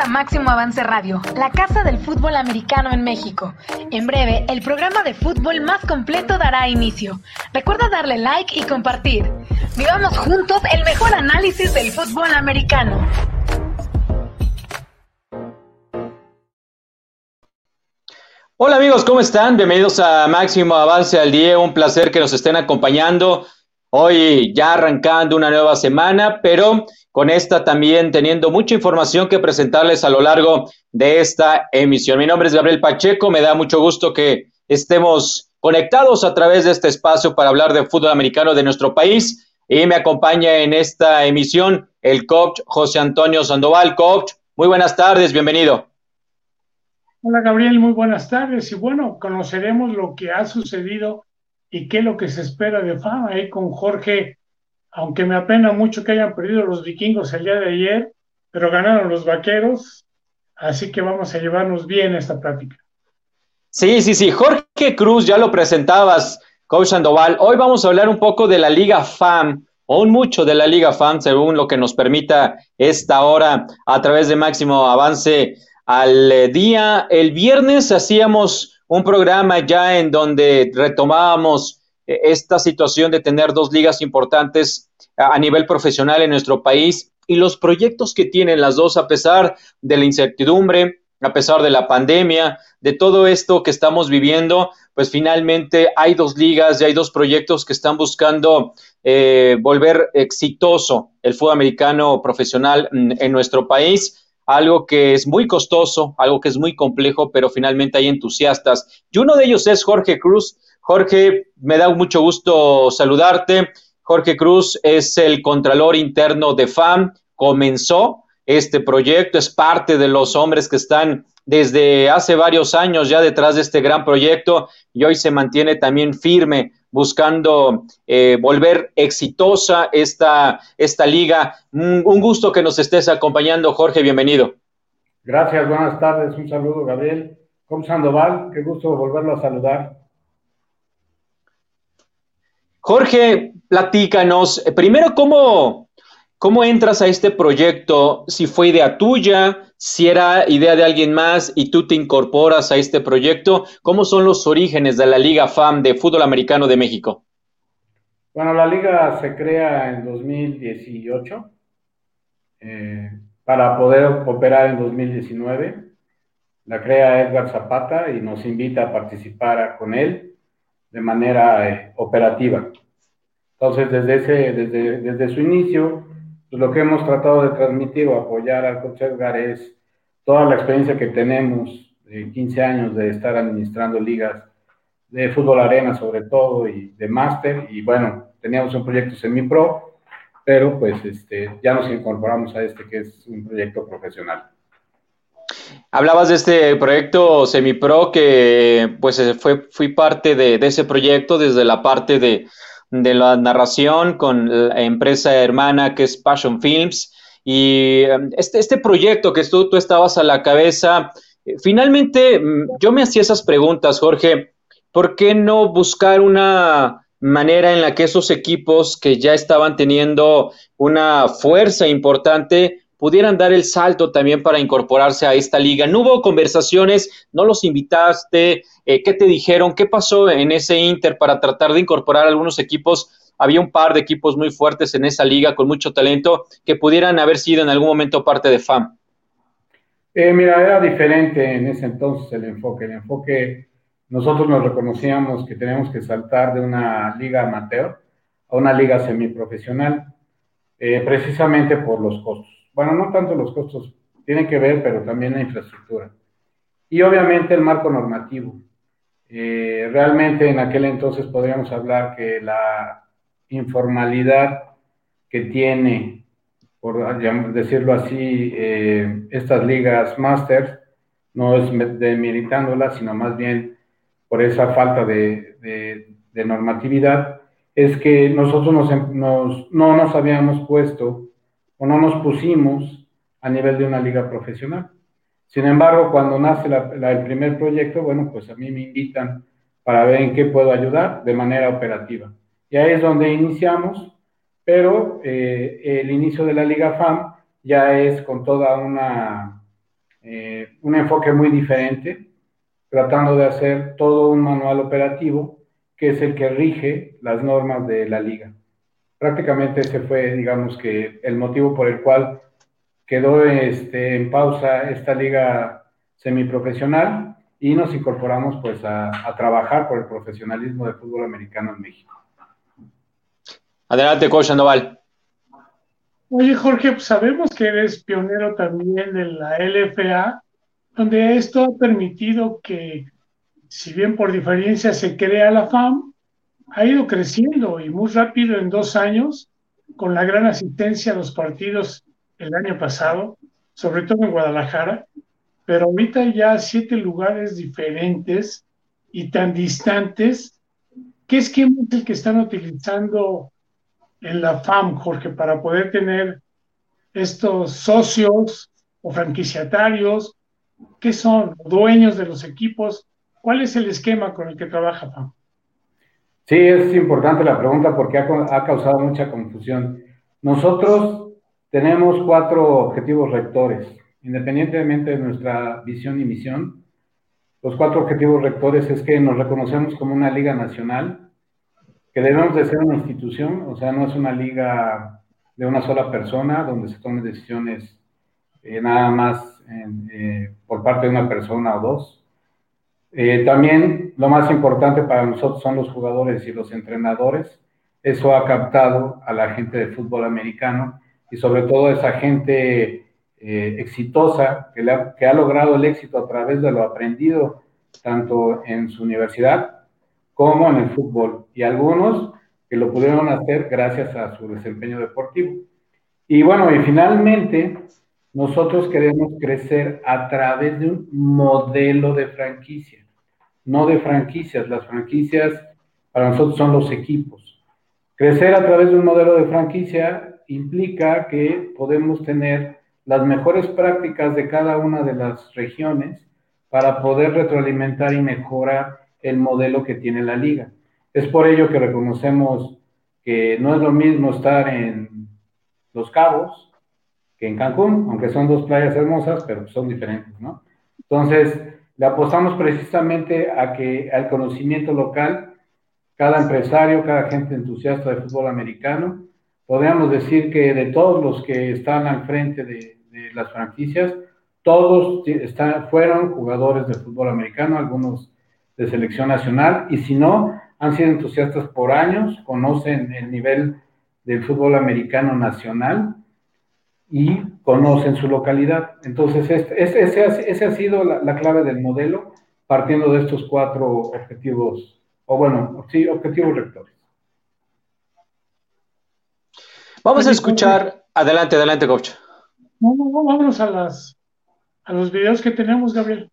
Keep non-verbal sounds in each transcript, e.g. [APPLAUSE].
A Máximo Avance Radio, la casa del fútbol americano en México. En breve, el programa de fútbol más completo dará inicio. Recuerda darle like y compartir. Vivamos juntos el mejor análisis del fútbol americano. Hola amigos, ¿cómo están? Bienvenidos a Máximo Avance al Día. Un placer que nos estén acompañando. Hoy ya arrancando una nueva semana, pero con esta también teniendo mucha información que presentarles a lo largo de esta emisión. Mi nombre es Gabriel Pacheco, me da mucho gusto que estemos conectados a través de este espacio para hablar de fútbol americano de nuestro país y me acompaña en esta emisión el coach José Antonio Sandoval. Coach, muy buenas tardes, bienvenido. Hola Gabriel, muy buenas tardes y bueno, conoceremos lo que ha sucedido y qué es lo que se espera de fama ahí con Jorge, aunque me apena mucho que hayan perdido los vikingos el día de ayer, pero ganaron los vaqueros, así que vamos a llevarnos bien esta práctica. Sí, sí, sí, Jorge Cruz, ya lo presentabas, Coach Sandoval. Hoy vamos a hablar un poco de la Liga FAM, o mucho de la Liga FAM, según lo que nos permita esta hora a través de Máximo Avance al día. El viernes hacíamos un programa ya en donde retomábamos eh, esta situación de tener dos ligas importantes a nivel profesional en nuestro país y los proyectos que tienen las dos a pesar de la incertidumbre, a pesar de la pandemia, de todo esto que estamos viviendo, pues finalmente hay dos ligas y hay dos proyectos que están buscando eh, volver exitoso el fútbol americano profesional mm, en nuestro país algo que es muy costoso, algo que es muy complejo, pero finalmente hay entusiastas. Y uno de ellos es Jorge Cruz. Jorge, me da mucho gusto saludarte. Jorge Cruz es el Contralor Interno de FAM, comenzó este proyecto, es parte de los hombres que están desde hace varios años ya detrás de este gran proyecto y hoy se mantiene también firme buscando eh, volver exitosa esta, esta liga. Un, gusto que nos estés acompañando, Jorge, bienvenido. Gracias, buenas tardes, un saludo, Gabriel. ¿Cómo Sandoval? Qué gusto volverlo a saludar. Jorge, platícanos, eh, primero, ¿cómo, ¿cómo entras a este proyecto? Si fue idea tuya, si era idea de alguien más y tú te incorporas a este proyecto, ¿cómo son los orígenes de la Liga FAM de Fútbol Americano de México? Bueno, la liga se crea en 2018 eh, para poder operar en 2019. La crea Edgar Zapata y nos invita a participar con él de manera eh, operativa. Entonces, desde, ese, desde, desde su inicio, pues lo que hemos tratado de transmitir o apoyar al coach Edgar es toda la experiencia que tenemos de 15 años de estar administrando ligas de fútbol arena sobre todo y de máster y bueno, teníamos un proyecto semi-pro, pero pues este, ya nos incorporamos a este que es un proyecto profesional. Hablabas de este proyecto semi-pro que pues fue, fui parte de, de ese proyecto desde la parte de, de la narración con la empresa hermana que es Passion Films. Y em, este, este proyecto que tú, tú estabas a la cabeza, eh, finalmente mm, yo me hacía esas preguntas, Jorge, ¿por qué no buscar una manera en la que esos equipos que ya estaban teniendo una fuerza importante pudieran dar el salto también para incorporarse a esta liga. ¿No hubo conversaciones? ¿No los invitaste? Eh, ¿Qué te dijeron? ¿Qué pasó en ese Inter para tratar de incorporar algunos equipos? Había un par de equipos muy fuertes en esa liga con mucho talento que pudieran haber sido en algún momento parte de FAM. Eh, mira, era diferente en ese entonces el enfoque. El enfoque, nosotros nos reconocíamos que teníamos que saltar de una liga amateur a una liga semiprofesional, eh, precisamente por los costos bueno, no tanto los costos, tienen que ver, pero también la infraestructura. Y obviamente el marco normativo. Eh, realmente en aquel entonces podríamos hablar que la informalidad que tiene, por decirlo así, eh, estas ligas masters, no es demeritándolas, sino más bien por esa falta de, normatividad, es que nosotros nos, no nos habíamos puesto o no nos pusimos a nivel de una liga profesional. Sin embargo, cuando nace el primer proyecto, bueno, pues a mí me invitan para ver en qué puedo ayudar de manera operativa. Y ahí es donde iniciamos, pero eh, el inicio de la Liga FAM ya es con toda una eh, un enfoque muy diferente, tratando de hacer todo un manual operativo que es el que rige las normas de la liga. Prácticamente ese fue, digamos que, el motivo por el cual quedó este, en pausa esta liga semiprofesional y nos incorporamos pues a, trabajar por el profesionalismo del fútbol americano en México. Adelante, coach Sandoval. Oye, Jorge, pues sabemos que eres pionero también de la LFA, donde esto ha permitido que, si bien por diferencia se crea la FAM, ha ido creciendo y muy rápido en dos años, con la gran asistencia a los partidos el año pasado, sobre todo en Guadalajara, pero ahorita ya siete lugares diferentes y tan distantes. ¿Qué esquema es el que están utilizando en la FAM, Jorge, para poder tener estos socios o franquiciatarios? ¿Qué son? ¿Dueños de los equipos? ¿Cuál es el esquema con el que trabaja FAM? Sí, es importante la pregunta porque ha, ha causado mucha confusión. Nosotros tenemos cuatro objetivos rectores independientemente de nuestra visión y misión, los cuatro objetivos rectores es que nos reconocemos como una liga nacional, que debemos de ser una institución, o sea, no es una liga de una sola persona donde se tomen decisiones eh, nada más eh, por parte de una persona o dos. Eh, también lo más importante para nosotros son los jugadores y los entrenadores. Eso ha captado a la gente de fútbol americano y sobre todo esa gente eh, exitosa, que, que, ha logrado el éxito a través de lo aprendido tanto en su universidad como en el fútbol, y algunos que lo pudieron hacer gracias a su desempeño deportivo. Y bueno, y finalmente, nosotros queremos crecer a través de un modelo de franquicia, no de franquicias. Las franquicias para nosotros son los equipos. Crecer a través de un modelo de franquicia implica que podemos tener las mejores prácticas de cada una de las regiones para poder retroalimentar y mejorar el modelo que tiene la liga. Es por ello que reconocemos que no es lo mismo estar en Los Cabos que en Cancún, aunque son dos playas hermosas, pero son diferentes, ¿no? Entonces, le apostamos precisamente a que al conocimiento local, cada empresario, cada gente entusiasta de fútbol americano, podríamos decir que de todos los que están al frente de, las franquicias, todos fueron jugadores de fútbol americano, algunos de selección nacional, y si no, han sido entusiastas por años, conocen el nivel del fútbol americano nacional y conocen su localidad. Entonces, este, ese, ha sido la, clave del modelo, partiendo de estos cuatro objetivos, o bueno, sí, objetivos rectores. Vamos a escuchar, adelante, adelante, coach. No, no, vámonos a, las, a los videos que tenemos, Gabriel.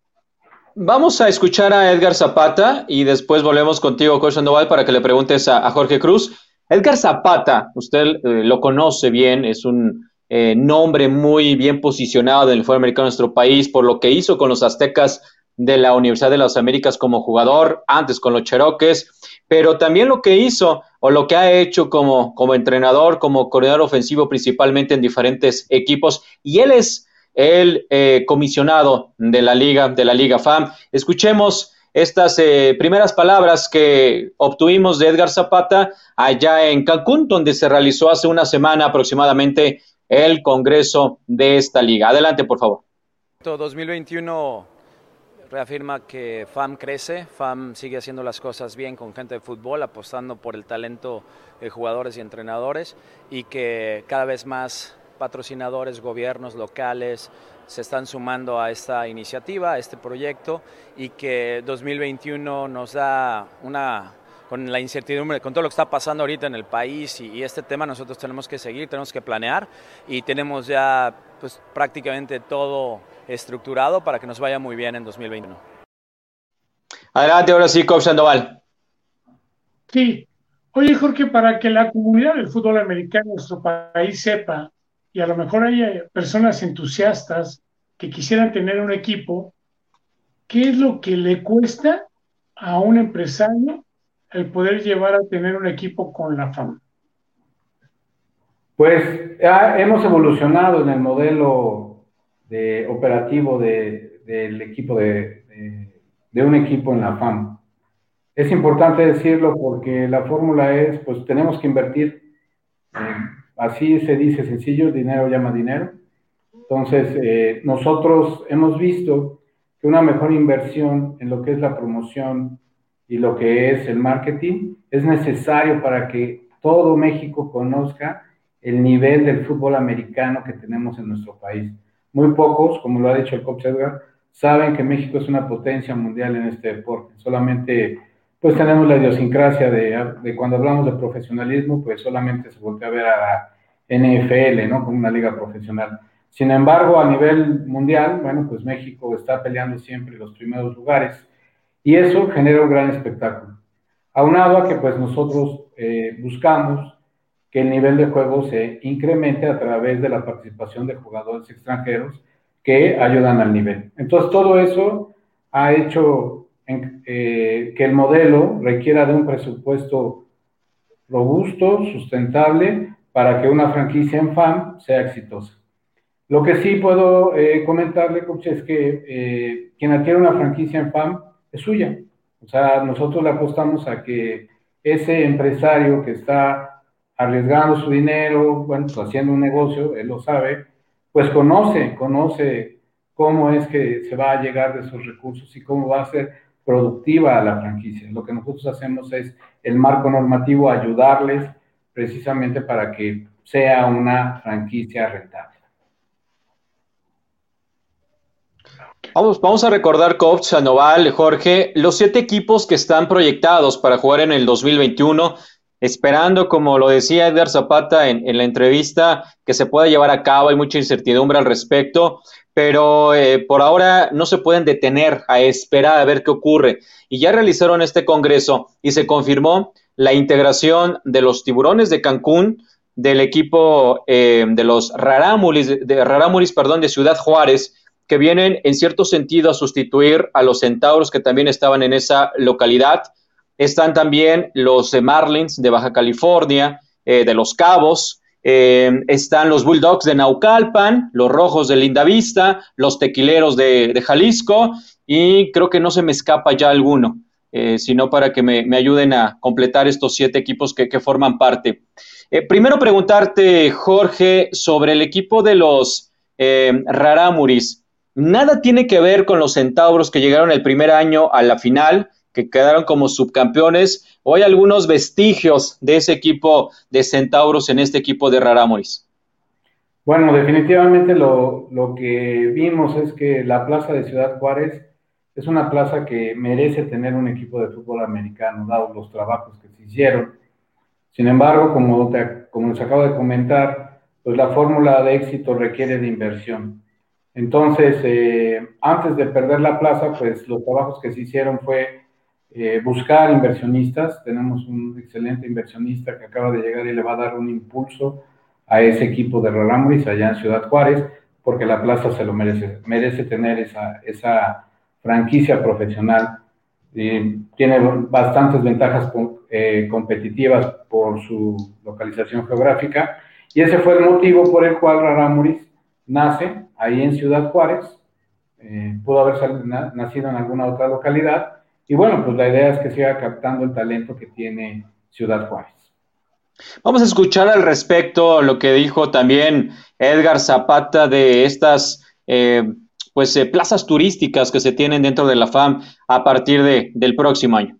Vamos a escuchar a Edgar Zapata y después volvemos contigo, Coach Sandoval, para que le preguntes a, Jorge Cruz. Edgar Zapata, usted eh, lo conoce bien, es un eh, nombre muy bien posicionado en el fútbol americano de nuestro país por lo que hizo con los aztecas de la Universidad de las Américas como jugador, antes con los Cheroques, pero también lo que hizo o lo que ha hecho como, como entrenador, como coordinador ofensivo principalmente en diferentes equipos. Y él es el eh, comisionado de la liga, de la Liga FAM. Escuchemos estas eh, primeras palabras que obtuvimos de Edgar Zapata allá en Cancún, donde se realizó hace una semana aproximadamente el congreso de esta liga. Adelante, por favor. 2021 reafirma que FAM crece, FAM sigue haciendo las cosas bien con gente de fútbol, apostando por el talento de jugadores y entrenadores y que cada vez más patrocinadores, gobiernos locales se están sumando a esta iniciativa, a este proyecto y que 2021 nos da una con la incertidumbre, con todo lo que está pasando ahorita en el país y, este tema nosotros tenemos que seguir, tenemos que planear y tenemos ya pues prácticamente todo estructurado para que nos vaya muy bien en 2021. Adelante, ahora sí, Coach Sandoval. Sí. Oye, Jorge, para que la comunidad del fútbol americano en nuestro país sepa, y a lo mejor haya personas entusiastas que quisieran tener un equipo, ¿qué es lo que le cuesta a un empresario el poder llevar a tener un equipo con la fama? Pues hemos evolucionado en el modelo de operativo de, del equipo de, de, un equipo en la FAM. Es importante decirlo porque la fórmula es, pues tenemos que invertir, así se dice sencillo, dinero llama dinero. Entonces, eh, nosotros hemos visto que una mejor inversión en lo que es la promoción y lo que es el marketing es necesario para que todo México conozca el nivel del fútbol americano que tenemos en nuestro país. Muy pocos, como lo ha dicho el coach Edgar, saben que México es una potencia mundial en este deporte. Solamente, pues tenemos la idiosincrasia de, de cuando hablamos de profesionalismo, pues solamente se voltea a ver a la NFL, ¿no? Como una liga profesional. Sin embargo, a nivel mundial, bueno, pues México está peleando siempre los primeros lugares y eso genera un gran espectáculo. Aunado a que pues nosotros eh, buscamos que el nivel de juego se incremente a través de la participación de jugadores extranjeros que ayudan al nivel. Entonces, todo eso ha hecho eh, que el modelo requiera de un presupuesto robusto, sustentable, para que una franquicia en FAM sea exitosa. Lo que sí puedo eh, comentarle, coach, es que eh, quien adquiere una franquicia en FAM suya. O sea, nosotros le apostamos a que ese empresario que está arriesgando su dinero, bueno, pues haciendo un negocio, él lo sabe, pues conoce, conoce cómo es que se va a llegar de esos recursos y cómo va a ser productiva la franquicia. Lo que nosotros hacemos es el marco normativo, ayudarles precisamente para que sea una franquicia rentable. Vamos, vamos a recordar, Coach, Sandoval, Jorge, los siete equipos que están proyectados para jugar en el 2021, esperando, como lo decía Edgar Zapata en, la entrevista, que se pueda llevar a cabo. Hay mucha incertidumbre al respecto, pero eh, por ahora no se pueden detener a esperar a ver qué ocurre. Y ya realizaron este congreso y se confirmó la integración de los tiburones de Cancún, del equipo eh, de los Rarámuris, de Rarámuris, perdón, de Ciudad Juárez, que vienen en cierto sentido a sustituir a los centauros que también estaban en esa localidad. Están también los Marlins de Baja California, eh, de Los Cabos, eh, están los Bulldogs de Naucalpan, los Rojos de Lindavista, los Tequileros de, Jalisco y creo que no se me escapa ya alguno, eh, sino para que me, ayuden a completar estos siete equipos que, que forman parte. primero preguntarte, Jorge, sobre el equipo de los Raramuris. Nada tiene que ver con los centauros que llegaron el primer año a la final, que quedaron como subcampeones. ¿O hay algunos vestigios de ese equipo de centauros en este equipo de Rarámuris? Bueno, definitivamente lo, que vimos es que la plaza de Ciudad Juárez es una plaza que merece tener un equipo de fútbol americano, dados los trabajos que se hicieron. Sin embargo, como, les acabo de comentar, pues la fórmula de éxito requiere de inversión. Entonces, eh, antes de perder la plaza, pues los trabajos que se hicieron fue eh, buscar inversionistas. Tenemos un excelente inversionista que acaba de llegar y le va a dar un impulso a ese equipo de Rarámuris allá en Ciudad Juárez, porque la plaza se lo merece, merece tener esa, esa franquicia profesional. tiene bastantes ventajas eh, competitivas por su localización geográfica y ese fue el motivo por el cual Rarámuris nace ahí en Ciudad Juárez, eh, pudo haber nacido en alguna otra localidad, y bueno, pues la idea es que siga captando el talento que tiene Ciudad Juárez. Vamos a escuchar al respecto lo que dijo también Edgar Zapata de estas eh, pues, eh, plazas turísticas que se tienen dentro de la FAM a partir de, del próximo año.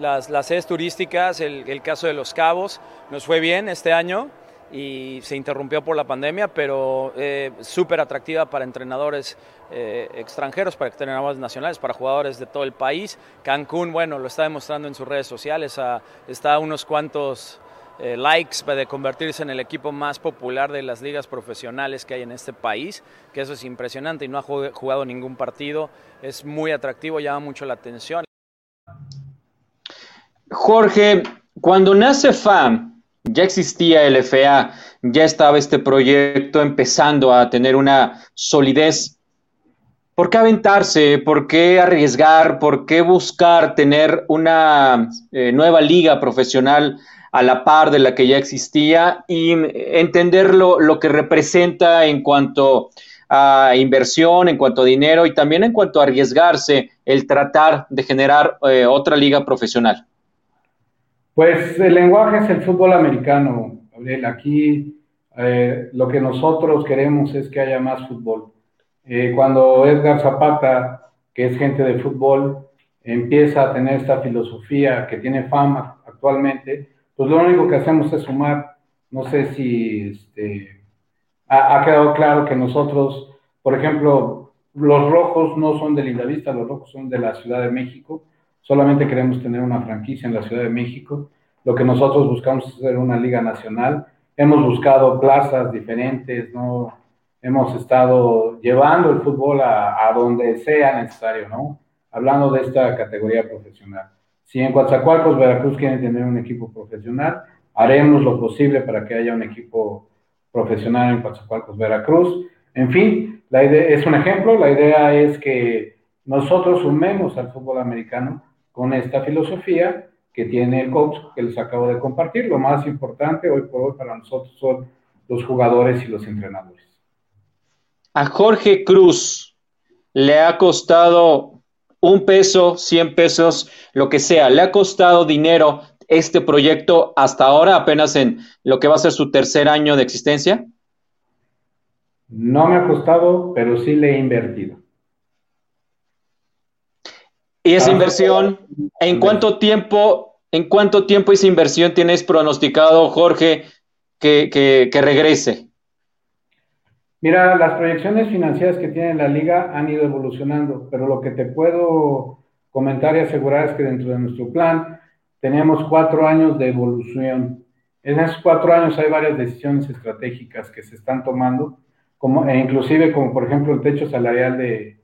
Las, las sedes turísticas, el, el caso de Los Cabos, nos fue bien este año y se interrumpió por la pandemia, pero eh, súper atractiva para entrenadores eh, extranjeros, para entrenadores nacionales, para jugadores de todo el país. Cancún, bueno, lo está demostrando en sus redes sociales, está a unos cuantos eh, likes de convertirse en el equipo más popular de las ligas profesionales que hay en este país, que eso es impresionante y no ha jugado ningún partido, es muy atractivo, llama mucho la atención. Jorge, cuando nace FAM, ya existía el FA, ya estaba este proyecto empezando a tener una solidez. ¿Por qué aventarse? ¿Por qué arriesgar? ¿Por qué buscar tener una eh, nueva liga profesional a la par de la que ya existía y entender lo, que representa en cuanto a inversión, en cuanto a dinero y también en cuanto a arriesgarse el tratar de generar eh, otra liga profesional? Pues el lenguaje es el fútbol americano, Gabriel. Aquí eh, lo que nosotros queremos es que haya más fútbol. Eh, cuando Edgar Zapata, que es gente de fútbol, empieza a tener esta filosofía que tiene fama actualmente, pues lo único que hacemos es sumar. No sé si este, ha, quedado claro que nosotros, por ejemplo, los rojos no son de Lindavista, los rojos son de la Ciudad de México. Solamente queremos tener una franquicia en la Ciudad de México. Lo que nosotros buscamos es hacer una liga nacional. Hemos buscado plazas diferentes, ¿no? Hemos estado llevando el fútbol a, a donde sea necesario, ¿no? Hablando de esta categoría profesional. Si en Coatzacoalcos, Veracruz quieren tener un equipo profesional, haremos lo posible para que haya un equipo profesional en Coatzacoalcos, Veracruz. En fin, la idea, es un ejemplo, la idea es que nosotros sumemos al fútbol americano con esta filosofía que tiene el coach que les acabo de compartir. Lo más importante hoy por hoy para nosotros son los jugadores y los entrenadores. A Jorge Cruz le ha costado un peso, 100 pesos, lo que sea, le ha costado dinero este proyecto hasta ahora, apenas en lo que va a ser su tercer año de existencia? No me ha costado, pero sí le he invertido. ¿Y esa ah, inversión, en cuánto tiempo, en cuánto tiempo esa inversión tienes pronosticado, Jorge, que, que regrese? Mira, las proyecciones financieras que tiene la liga han ido evolucionando, pero lo que te puedo comentar y asegurar es que dentro de nuestro plan tenemos cuatro años de evolución. En esos cuatro años hay varias decisiones estratégicas que se están tomando, como, e inclusive como por ejemplo el techo salarial de,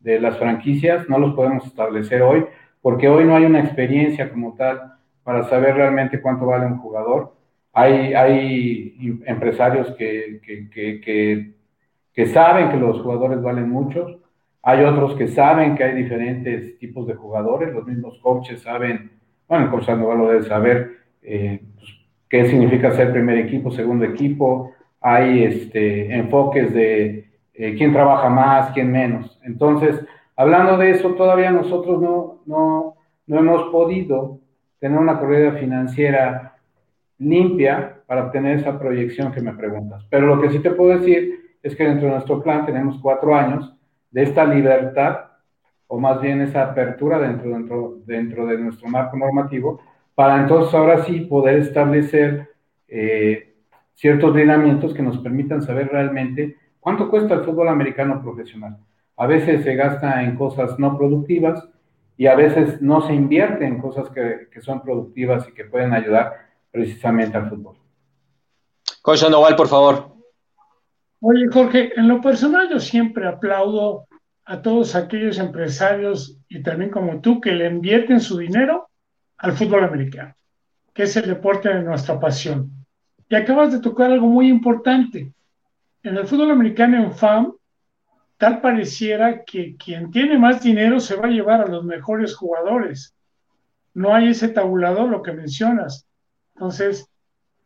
de las franquicias, no los podemos establecer hoy, porque hoy no hay una experiencia como tal para saber realmente cuánto vale un jugador. Hay, hay empresarios que, que, que, saben que los jugadores valen mucho, hay otros que saben que hay diferentes tipos de jugadores, los mismos coaches saben, bueno, el coach Sandoval lo debe saber, eh, pues, qué significa ser primer equipo, segundo equipo, hay este, enfoques de eh, quién trabaja más, quién menos. Entonces, hablando de eso, todavía nosotros no, no, no hemos podido tener una corrida financiera limpia para obtener esa proyección que me preguntas. Pero lo que sí te puedo decir es que dentro de nuestro plan tenemos cuatro años de esta libertad, o más bien esa apertura dentro, dentro, dentro de nuestro marco normativo, para entonces ahora sí poder establecer eh, ciertos lineamientos que nos permitan saber realmente cuánto cuesta el fútbol americano profesional. A veces se gasta en cosas no productivas y a veces no se invierte en cosas que, que son productivas y que pueden ayudar precisamente al fútbol. Coach Sandoval, por favor. Oye, Jorge, en lo personal yo siempre aplaudo a todos aquellos empresarios y también como tú que le invierten su dinero al fútbol americano, que es el deporte de nuestra pasión. Y acabas de tocar algo muy importante. En el fútbol americano en FAM, tal pareciera que quien tiene más dinero se va a llevar a los mejores jugadores. No hay ese tabulador, lo que mencionas. Entonces,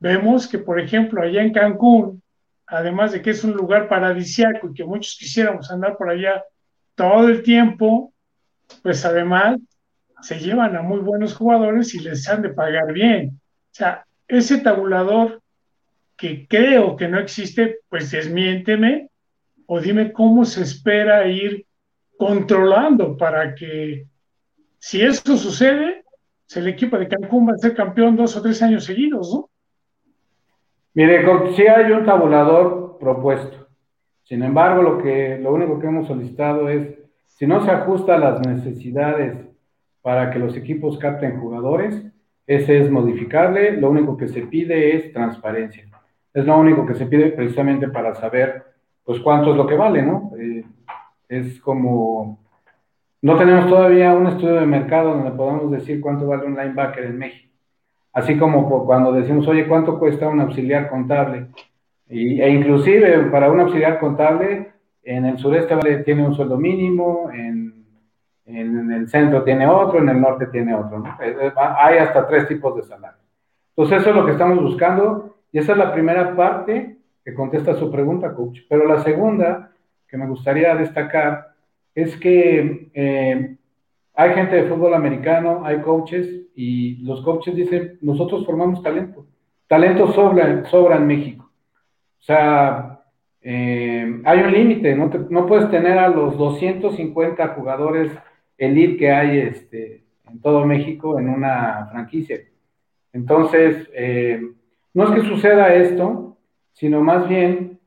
vemos que, por ejemplo, allá en Cancún, además de que es un lugar paradisiaco y que muchos quisiéramos andar por allá todo el tiempo, pues además se llevan a muy buenos jugadores y les han de pagar bien. O sea, ese tabulador que creo que no existe, pues desmiénteme o dime cómo se espera ir controlando para que si esto sucede, el equipo de Cancún va a ser campeón dos o tres años seguidos, ¿no? Mire, sí hay un tabulador propuesto. Sin embargo, lo, que, lo único que hemos solicitado es, si no se ajusta a las necesidades para que los equipos capten jugadores, ese es modificable. Lo único que se pide es transparencia. Es lo único que se pide precisamente para saber, pues, cuánto es lo que vale, ¿no? Eh, es como, no tenemos todavía un estudio de mercado donde podamos decir cuánto vale un linebacker en México. Así como cuando decimos, oye, ¿cuánto cuesta un auxiliar contable? e inclusive para un auxiliar contable, en el sureste vale, tiene un sueldo mínimo, en, el centro tiene otro, en el norte tiene otro. Eh, eh, hay hasta tres tipos de salario. Entonces eso es lo que estamos buscando y esa es la primera parte que contesta su pregunta, coach. Pero la segunda, que me gustaría destacar es que eh, hay gente de fútbol americano, hay coaches y los coaches dicen, nosotros formamos talento. Talento sobra, sobra en México. O sea, eh, hay un límite, no, no, puedes tener a los 250 jugadores elite que hay este, en todo México en una franquicia. Entonces, eh, no es que suceda esto, sino más bien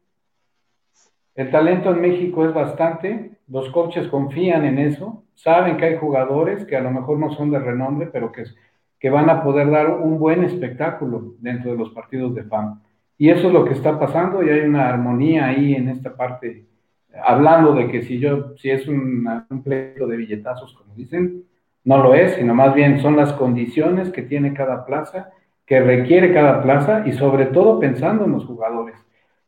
el talento en México es bastante, los coaches confían en eso, saben que hay jugadores que a lo mejor no son de renombre, pero que, que van a poder dar un buen espectáculo dentro de los partidos de FAM. Y eso es lo que está pasando y hay una armonía ahí en esta parte, hablando de que si yo, si es un pleito de billetazos, como dicen, no lo es, sino más bien son las condiciones que tiene cada plaza, que requiere cada plaza y sobre todo pensando en los jugadores.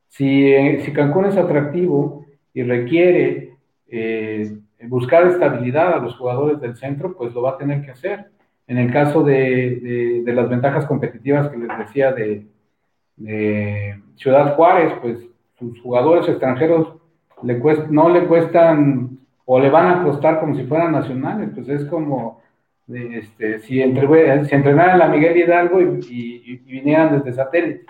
Si, eh, si Cancún es atractivo y requiere eh, buscar estabilidad a los jugadores del centro, pues lo va a tener que hacer. En el caso de, de, las ventajas competitivas que les decía de, Ciudad Juárez, pues sus jugadores extranjeros no le cuestan o le van a costar como si fueran nacionales, pues es como este, si, entre, si entrenaran la Miguel Hidalgo y, vinieran desde satélite,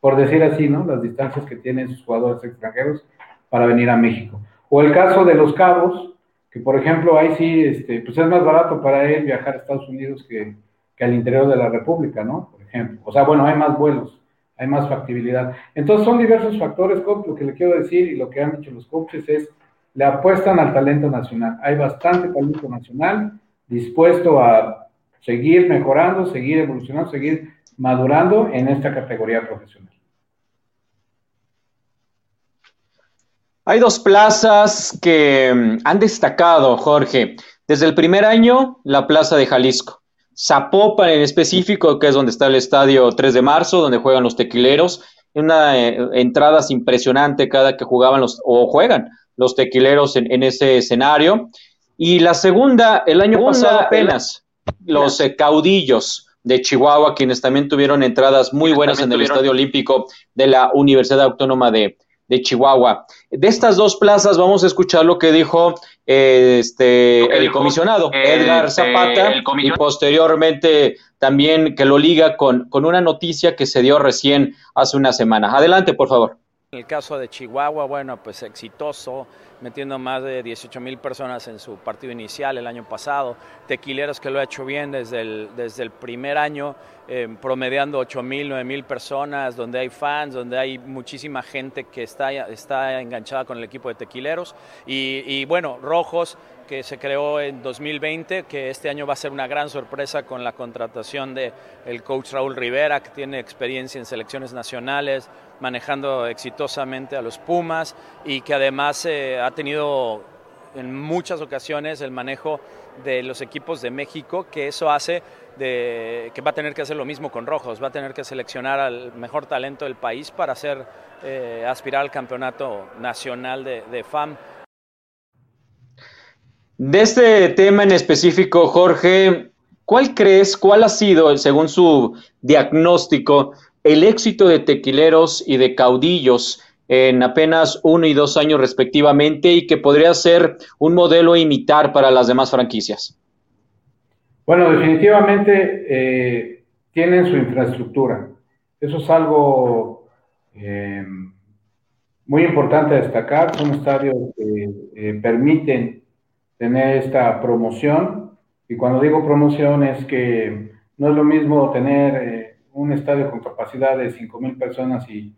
por decir así, ¿no? Las distancias que tienen sus jugadores extranjeros para venir a México. O el caso de los cabos, que por ejemplo ahí sí, este, pues es más barato para él viajar a Estados Unidos que, que al interior de la República, ¿no? Por ejemplo. O sea, bueno, hay más vuelos, hay más factibilidad. Entonces son diversos factores, lo que le quiero decir y lo que han dicho los coaches es, le apuestan al talento nacional. Hay bastante talento nacional dispuesto a seguir mejorando, seguir evolucionando, seguir madurando en esta categoría profesional. Hay dos plazas que mm, han destacado, Jorge. Desde el primer año, la plaza de Jalisco. Zapopan en específico, que es donde está el estadio 3 de marzo, donde juegan los tequileros. Una eh, entradas impresionante cada que jugaban los, o juegan los tequileros en, ese escenario. Y la segunda, el año pasado apenas, los eh, caudillos de Chihuahua, quienes también tuvieron entradas muy buenas en el Estadio Olímpico de la Universidad Autónoma de, de Chihuahua. De estas dos plazas vamos a escuchar lo que dijo eh, este, el comisionado Edgar este, Zapata y posteriormente también que lo liga con, con una noticia que se dio recién hace una semana. Adelante, por favor. En el caso de Chihuahua, bueno, pues exitoso, metiendo más de 18 mil personas en su partido inicial el año pasado. Tequileros que lo ha hecho bien desde el, desde el primer año, eh, promediando 8 mil, 9 mil personas, donde hay fans, donde hay muchísima gente que está, está enganchada con el equipo de Tequileros. Y, y bueno, Rojos que se creó en 2020, que este año va a ser una gran sorpresa con la contratación de el coach Raúl Rivera, que tiene experiencia en selecciones nacionales, manejando exitosamente a los Pumas y que además eh, ha tenido en muchas ocasiones el manejo de los equipos de México, que eso hace de, que va a tener que hacer lo mismo con Rojos, va a tener que seleccionar al mejor talento del país para eh, aspirar al campeonato nacional de, de FAM. De este tema en específico, Jorge, ¿cuál crees, cuál ha sido, según su diagnóstico, el éxito de tequileros y de caudillos en apenas uno y dos años respectivamente y que podría ser un modelo a imitar para las demás franquicias? Bueno, definitivamente eh, tienen su infraestructura. Eso es algo eh, muy importante destacar. Son estadios que eh, permiten tener esta promoción. Y cuando digo promoción es que no es lo mismo tener eh, un estadio con capacidad de 5 mil personas y,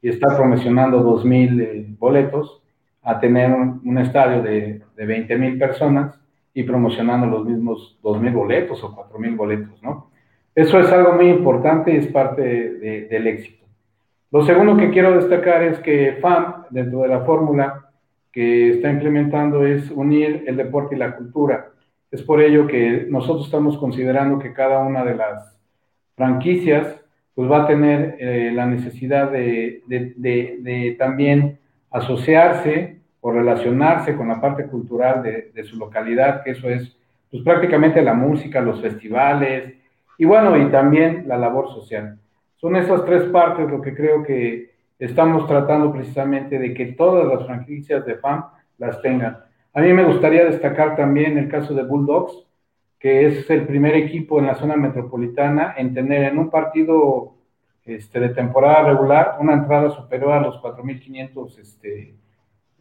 y, estar promocionando 2 mil eh, boletos a tener un, estadio de, de 20 mil personas y promocionando los mismos 2 mil boletos o 4 mil boletos, ¿no? Eso es algo muy importante y es parte del éxito. Lo segundo que quiero destacar es que FAM, dentro de la fórmula, que está implementando es unir el deporte y la cultura. Es por ello que nosotros estamos considerando que cada una de las franquicias pues va a tener eh, la necesidad de, de, de, también asociarse o relacionarse con la parte cultural de, su localidad, que eso es pues prácticamente la música, los festivales y bueno, y también la labor social. Son esas tres partes lo que creo que estamos tratando precisamente de que todas las franquicias de FAM las tengan. A mí me gustaría destacar también el caso de Bulldogs, que es el primer equipo en la zona metropolitana en tener en un partido este, de temporada regular una entrada superior a los 4.500 este,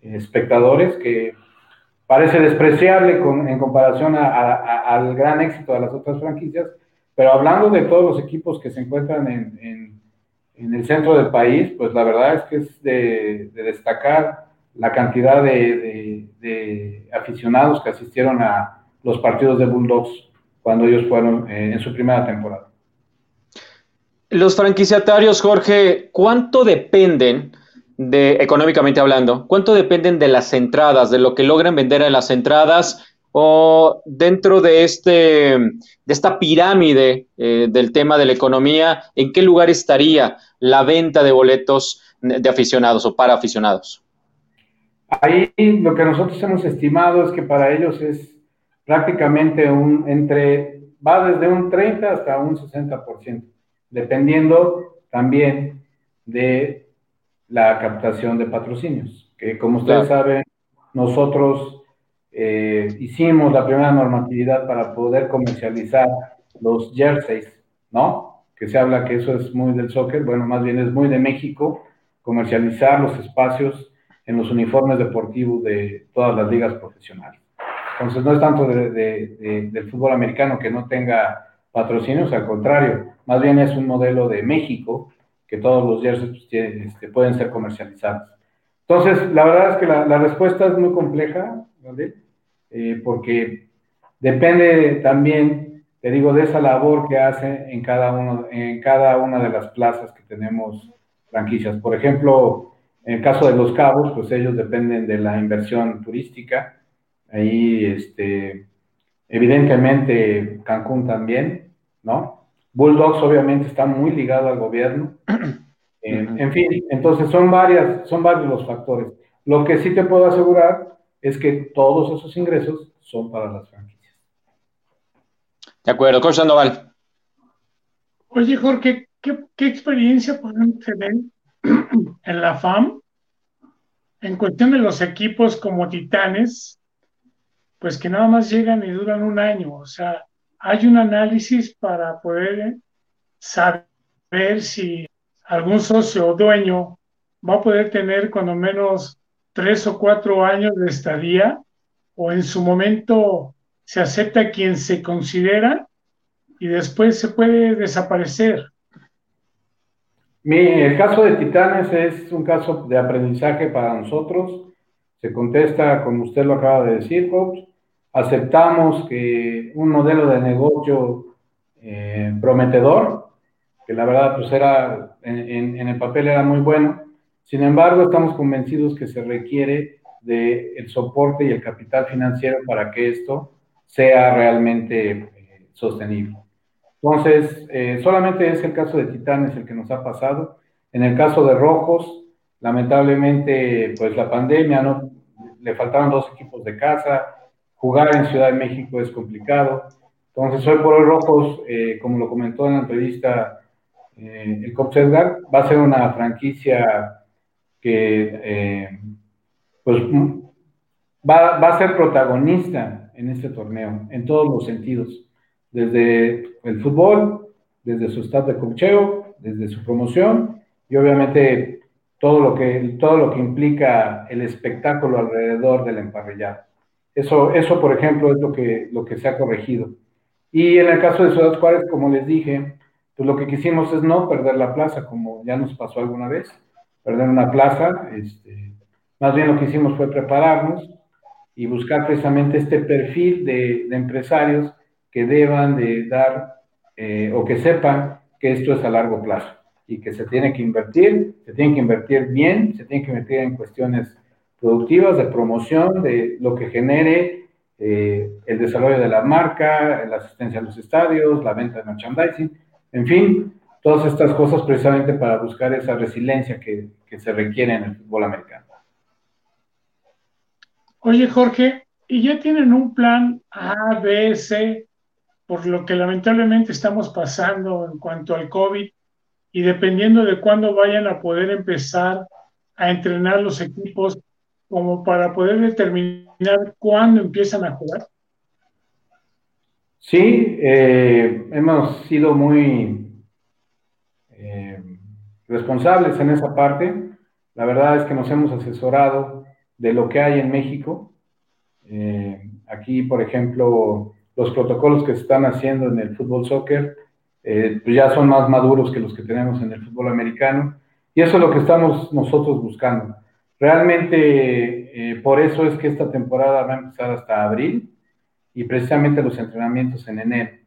espectadores, que parece despreciable en comparación al gran éxito de las otras franquicias, pero hablando de todos los equipos que se encuentran en, el centro del país, pues la verdad es que es de, destacar la cantidad de, aficionados que asistieron a los partidos de Bulldogs cuando ellos fueron eh, en su primera temporada. Los franquiciatarios, Jorge, ¿cuánto dependen de, económicamente hablando, cuánto dependen de las entradas, de lo que logran vender en las entradas o dentro de, este, de esta pirámide eh, del tema de la economía, ¿en qué lugar estaría la venta de boletos de aficionados o para aficionados? Ahí lo que nosotros hemos estimado es que para ellos es prácticamente un entre, va desde un 30 hasta un 60%, dependiendo también de la captación de patrocinios, que como ustedes saben, nosotros eh, hicimos la primera normatividad para poder comercializar los jerseys, ¿no? Que se habla que eso es muy del soccer, bueno, más bien es muy de México, comercializar los espacios en los uniformes deportivos de todas las ligas profesionales. Entonces, no es tanto del fútbol americano que no tenga patrocinios, al contrario, más bien es un modelo de México que todos los jerseys pues, este, pueden ser comercializados. Entonces, la verdad es que la, la respuesta es muy compleja, ¿vale? Eh, porque depende también, te digo, de esa labor que hace en cada, uno, en cada una de las plazas que tenemos franquicias. Por ejemplo, en el caso de Los Cabos, pues ellos dependen de la inversión turística. Ahí, este, evidentemente, Cancún también, ¿no? Bulldogs obviamente está muy ligado al gobierno. [CLEARS THROAT] en fin, entonces son varias, son varios los factores. Lo que sí te puedo asegurar es que todos esos ingresos son para las franquicias. De acuerdo, Coach Sandoval. Oye, Jorge, ¿qué, experiencia podemos tener [CLEARS THROAT] en la FAM en cuestión de los equipos como Titanes? Pues que nada más llegan y duran un año. O sea, hay un análisis para poder saber si algún socio o dueño va a poder tener cuando menos tres o cuatro años de estadía o en su momento se acepta quien se considera y después se puede desaparecer. el caso de Titanes es un caso de aprendizaje para nosotros. Se contesta, como usted lo acaba de decir, coach. Aceptamos que un modelo de negocio eh, prometedor, que la verdad pues era, en el papel era muy bueno, sin embargo, estamos convencidos que se requiere del el soporte y el capital financiero para que esto sea realmente eh, sostenible. Entonces, eh, solamente es el caso de Titanes el que nos ha pasado. En el caso de Rojos, lamentablemente, pues la pandemia, ¿no? Le faltaron dos equipos de casa, jugar en Ciudad de México es complicado. Entonces, hoy por hoy Rojos, eh, como lo comentó en la entrevista el Coach Edgar, va a ser una franquicia que eh, pues, va, va, a ser protagonista en este torneo, en todos los sentidos, desde el fútbol, desde su estado de cocheo, desde su promoción y obviamente todo lo que, todo lo que implica el espectáculo alrededor del emparrillado. Eso, eso, por ejemplo, es lo que, lo que se ha corregido. Y en el caso de Ciudad Juárez, como les dije, pues lo que quisimos es no perder la plaza, como ya nos pasó alguna vez perder una plaza. Este, más bien lo que hicimos fue prepararnos y buscar precisamente este perfil de, empresarios que deban de dar eh, o que sepan que esto es a largo plazo y que se tiene que invertir, se tiene que invertir bien, se tiene que invertir en cuestiones productivas, de promoción, de lo que genere eh, el desarrollo de la marca, la asistencia a los estadios, la venta de merchandising, en fin, todas estas cosas precisamente para buscar esa resiliencia que, se requiere en el fútbol americano. Oye, Jorge, ¿y ya tienen un plan A, B, C, por lo que lamentablemente estamos pasando en cuanto al COVID? y dependiendo de cuándo vayan a poder empezar a entrenar los equipos como para poder determinar cuándo empiezan a jugar? Sí, eh, hemos sido muy responsables en esa parte. La verdad es que nos hemos asesorado de lo que hay en México. Eh, aquí, por ejemplo, los protocolos que se están haciendo en el fútbol soccer pues ya son más maduros que los que tenemos en el fútbol americano. Y eso es lo que estamos nosotros buscando. Realmente, por eso es que esta temporada va a empezar hasta abril y precisamente los entrenamientos en enero.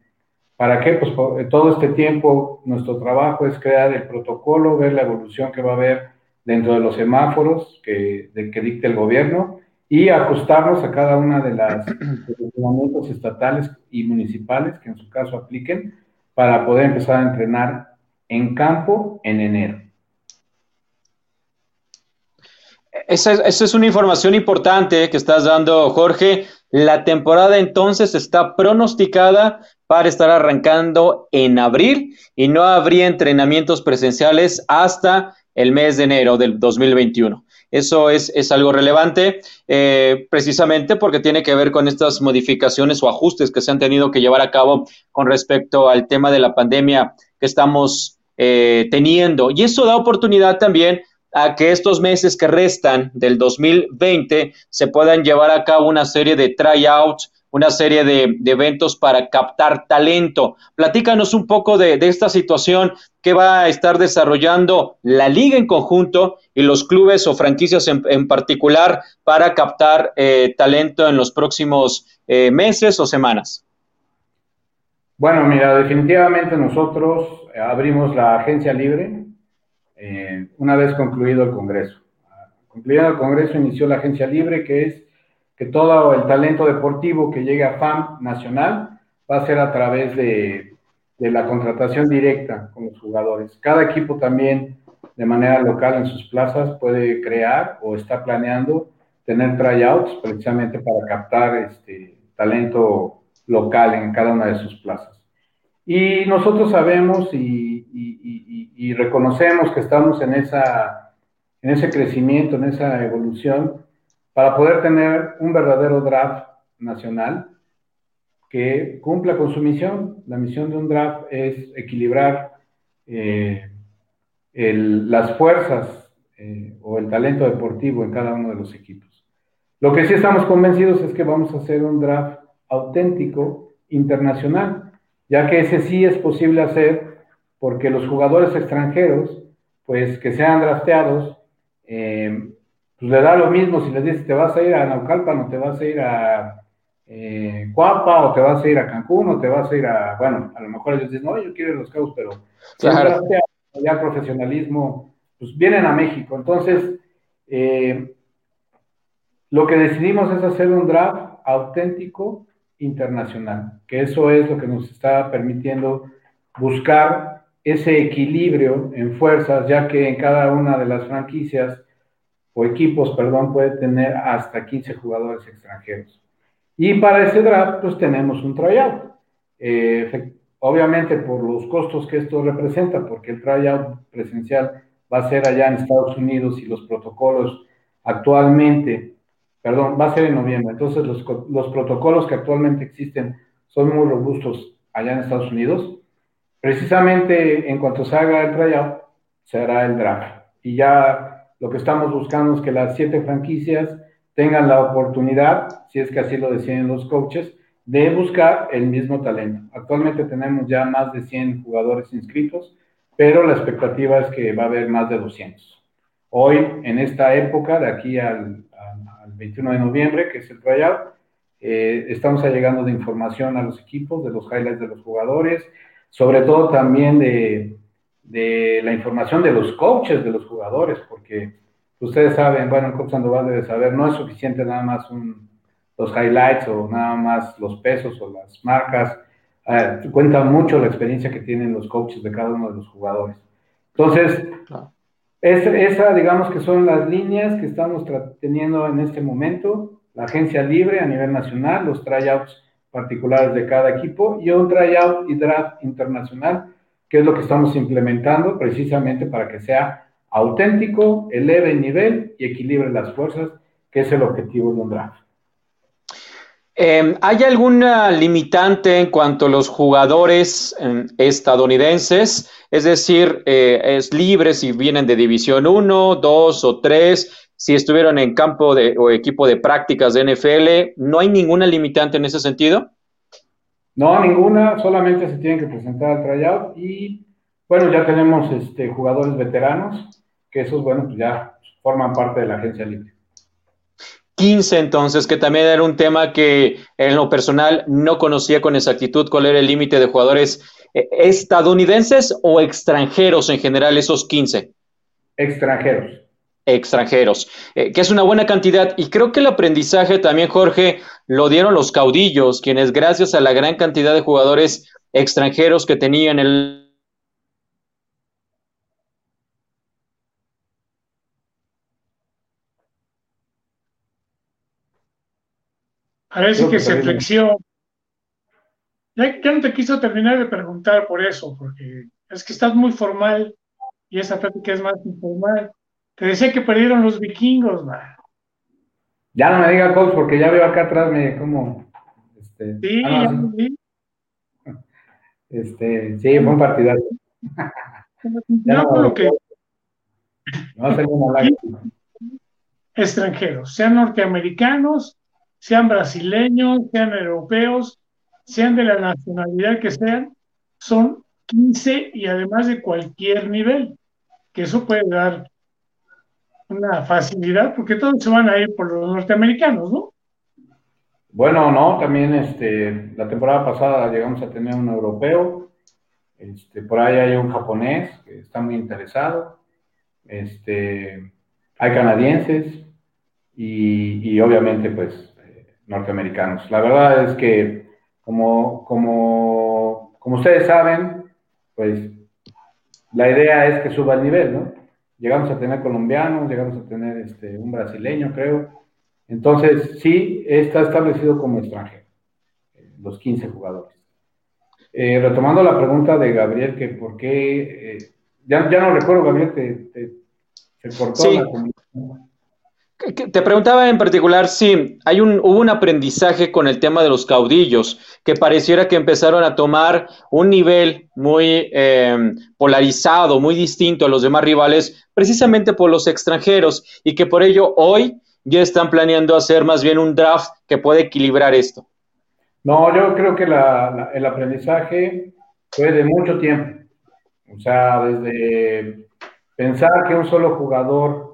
¿Para qué? Pues todo este tiempo nuestro trabajo es crear el protocolo, ver la evolución que va a haber dentro de los semáforos que, que dicte el gobierno y ajustarnos a cada una de las [CLEARS THROAT] entrenamientos estatales y municipales que en su caso apliquen para poder empezar a entrenar en campo en enero. Esa, esa es una información importante que estás dando, Jorge. La temporada entonces está pronosticada para estar arrancando en abril y no habría entrenamientos presenciales hasta el mes de enero del 2021. Eso es, es algo relevante, eh, precisamente porque tiene que ver con estas modificaciones o ajustes que se han tenido que llevar a cabo con respecto al tema de la pandemia que estamos eh, teniendo. Y eso da oportunidad también a que estos meses que restan del 2020 se puedan llevar a cabo una serie de tryouts, una serie de, eventos para captar talento. Platícanos un poco de, esta situación que va a estar desarrollando la liga en conjunto y los clubes o franquicias en, particular para captar eh, talento en los próximos eh, meses o semanas. Bueno, mira, definitivamente nosotros abrimos la agencia libre eh, una vez concluido el Congreso. Concluido el Congreso, inició la agencia libre, que es que todo el talento deportivo que llegue a FAM nacional va a ser a través de, la contratación directa con los jugadores. Cada equipo también, de manera local en sus plazas, puede crear o está planeando tener tryouts precisamente para captar este talento local en cada una de sus plazas. Y nosotros sabemos y y, reconocemos que estamos en, esa, en ese crecimiento, en esa evolución, para poder tener un verdadero draft nacional que cumpla con su misión. La misión de un draft es equilibrar eh, las fuerzas eh, o el talento deportivo en cada uno de los equipos. Lo que sí estamos convencidos es que vamos a hacer un draft auténtico internacional, ya que ese sí es posible hacer porque los jugadores extranjeros, pues que sean drafteados, eh, pues le da lo mismo si les dices te vas a ir a Naucalpan o te vas a ir a eh, Cuapa o te vas a ir a Cancún o te vas a ir a, bueno, a lo mejor ellos dicen, no, yo quiero ir a los Cabos, pero claro. ya el profesionalismo, pues vienen a México. Entonces, eh, lo que decidimos es hacer un draft auténtico internacional, que eso es lo que nos está permitiendo buscar ese equilibrio en fuerzas, ya que en cada una de las franquicias o equipos, perdón, puede tener hasta 15 jugadores extranjeros. Y para ese draft, pues tenemos un tryout. Eh, obviamente por los costos que esto representa, porque el tryout presencial va a ser allá en Estados Unidos y los protocolos actualmente, perdón, va a ser en noviembre. Entonces los, los protocolos que actualmente existen son muy robustos allá en Estados Unidos Precisamente en cuanto se haga el tryout, se hará el draft. Y ya lo que estamos buscando es que las siete franquicias tengan la oportunidad, si es que así lo deciden los coaches, de buscar el mismo talento. Actualmente tenemos ya más de 100 jugadores inscritos, pero la expectativa es que va a haber más de 200. Hoy, en esta época, de aquí al, 21 de noviembre, que es el tryout, eh, estamos llegando de información a los equipos, de los highlights de los jugadores, sobre todo también de, la información de los coaches, de los jugadores, porque ustedes saben, bueno, el coach Sandoval debe saber, no es suficiente nada más los highlights o nada más los pesos o las marcas, eh, cuenta mucho la experiencia que tienen los coaches de cada uno de los jugadores. Entonces, esa, digamos que son las líneas que estamos teniendo en este momento, la agencia libre a nivel nacional, los tryouts particulares de cada equipo y un tryout y draft internacional que es lo que estamos implementando precisamente para que sea auténtico, eleve el nivel y equilibre las fuerzas, que es el objetivo de un draft. Em, ¿Hay alguna limitante en cuanto a los jugadores em, estadounidenses? Es decir, eh, ¿es libre si vienen de División 1, 2 o 3? Si estuvieron en campo de, o equipo de prácticas de NFL, ¿no hay ninguna limitante en ese sentido? No, ninguna, solamente se tienen que presentar al tryout y bueno, ya tenemos este, jugadores veteranos, que esos, bueno, pues ya forman parte de la agencia libre. 15 entonces, que también era un tema que en lo personal no conocía con exactitud cuál era el límite de jugadores eh, estadounidenses o extranjeros en general, esos 15. Extranjeros. Extranjeros, eh, que es una buena cantidad. Y creo que el aprendizaje también, Jorge, lo dieron los caudillos, quienes gracias a la gran cantidad de jugadores extranjeros que tenían el Parece que, se flexió. Ya, no te quiso terminar de preguntar por eso, porque es que estás muy formal y esa práctica es más informal. Te decía que perdieron los vikingos, Ya no me diga coach, porque ya veo acá atrás me como. Este, sí, ah, sí. Este, sí, fue un partidazo. [LAUGHS] no, no, lo que. No extranjeros, sean norteamericanos, sean brasileños, sean europeos, sean de la nacionalidad que sean, son 15 y además de cualquier nivel, que eso puede dar una facilidad, porque todos se van a ir por los norteamericanos, ¿no? Bueno, no, también este, la temporada pasada llegamos a tener un europeo, este, por ahí hay un japonés que está muy interesado, este, hay canadienses y, y obviamente pues norteamericanos. La verdad es que, como, como, como ustedes saben, pues la idea es que suba el nivel, ¿no? Llegamos a tener colombianos, llegamos a tener este, un brasileño, creo. Entonces, sí, está establecido como extranjero, eh, los 15 jugadores. Eh, retomando la pregunta de Gabriel, que por qué, eh, ya, ya, no recuerdo, Gabriel, te, se cortó la comunicación. Te preguntaba en particular si hay un, hubo un aprendizaje con el tema de los caudillos, que pareciera que empezaron a tomar un nivel muy em, polarizado, muy distinto a los demás rivales, precisamente por los extranjeros, y que por ello hoy ya están planeando hacer más bien un draft que puede equilibrar esto. No, yo creo que el aprendizaje fue de mucho tiempo. O sea, desde pensar que un solo jugador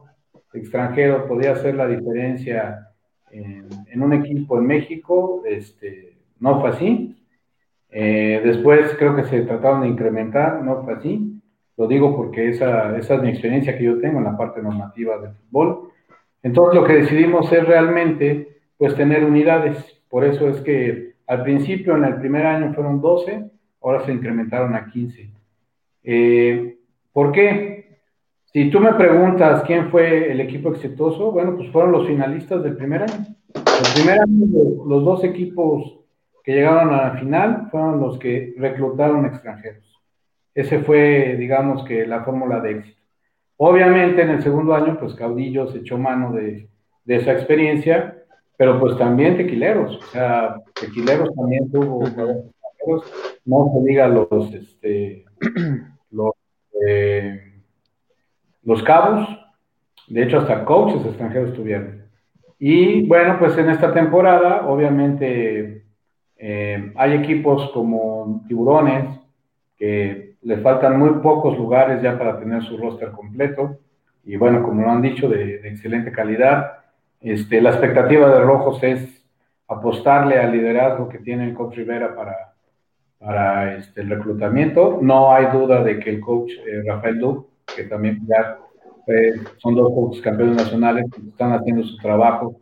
extranjero podía hacer la diferencia en, un equipo en México, este, no fue así. Eh, después creo que se trataron de incrementar, no fue así. Lo digo porque esa, esa es mi experiencia que yo tengo en la parte normativa del fútbol. Entonces lo que decidimos es realmente pues tener unidades. Por eso es que al principio, en el primer año fueron 12, ahora se incrementaron a 15. Eh, ¿Por qué? Si tú me preguntas quién fue el equipo exitoso, bueno, pues fueron los finalistas del primer año. El primer año, los dos equipos que llegaron a la final fueron los que reclutaron extranjeros. Ese fue, digamos que, la fórmula de éxito. Obviamente, en el segundo año, pues Caudillo se echó mano de, esa experiencia, pero pues también Tequileros. O sea, Tequileros también tuvo extranjeros. No se diga los, este, [CLEARS THROAT] los, eh, los cabos, de hecho hasta coaches extranjeros tuvieron. Y bueno, pues en esta temporada, obviamente, eh, hay equipos como Tiburones, que le faltan muy pocos lugares ya para tener su roster completo. Y bueno, como lo han dicho, de, excelente calidad. Este, la expectativa de Rojos es apostarle al liderazgo que tiene el coach Rivera para, para este, el reclutamiento. No hay duda de que el coach eh, Rafael Duque que también ya eh, son dos campeones nacionales que están haciendo su trabajo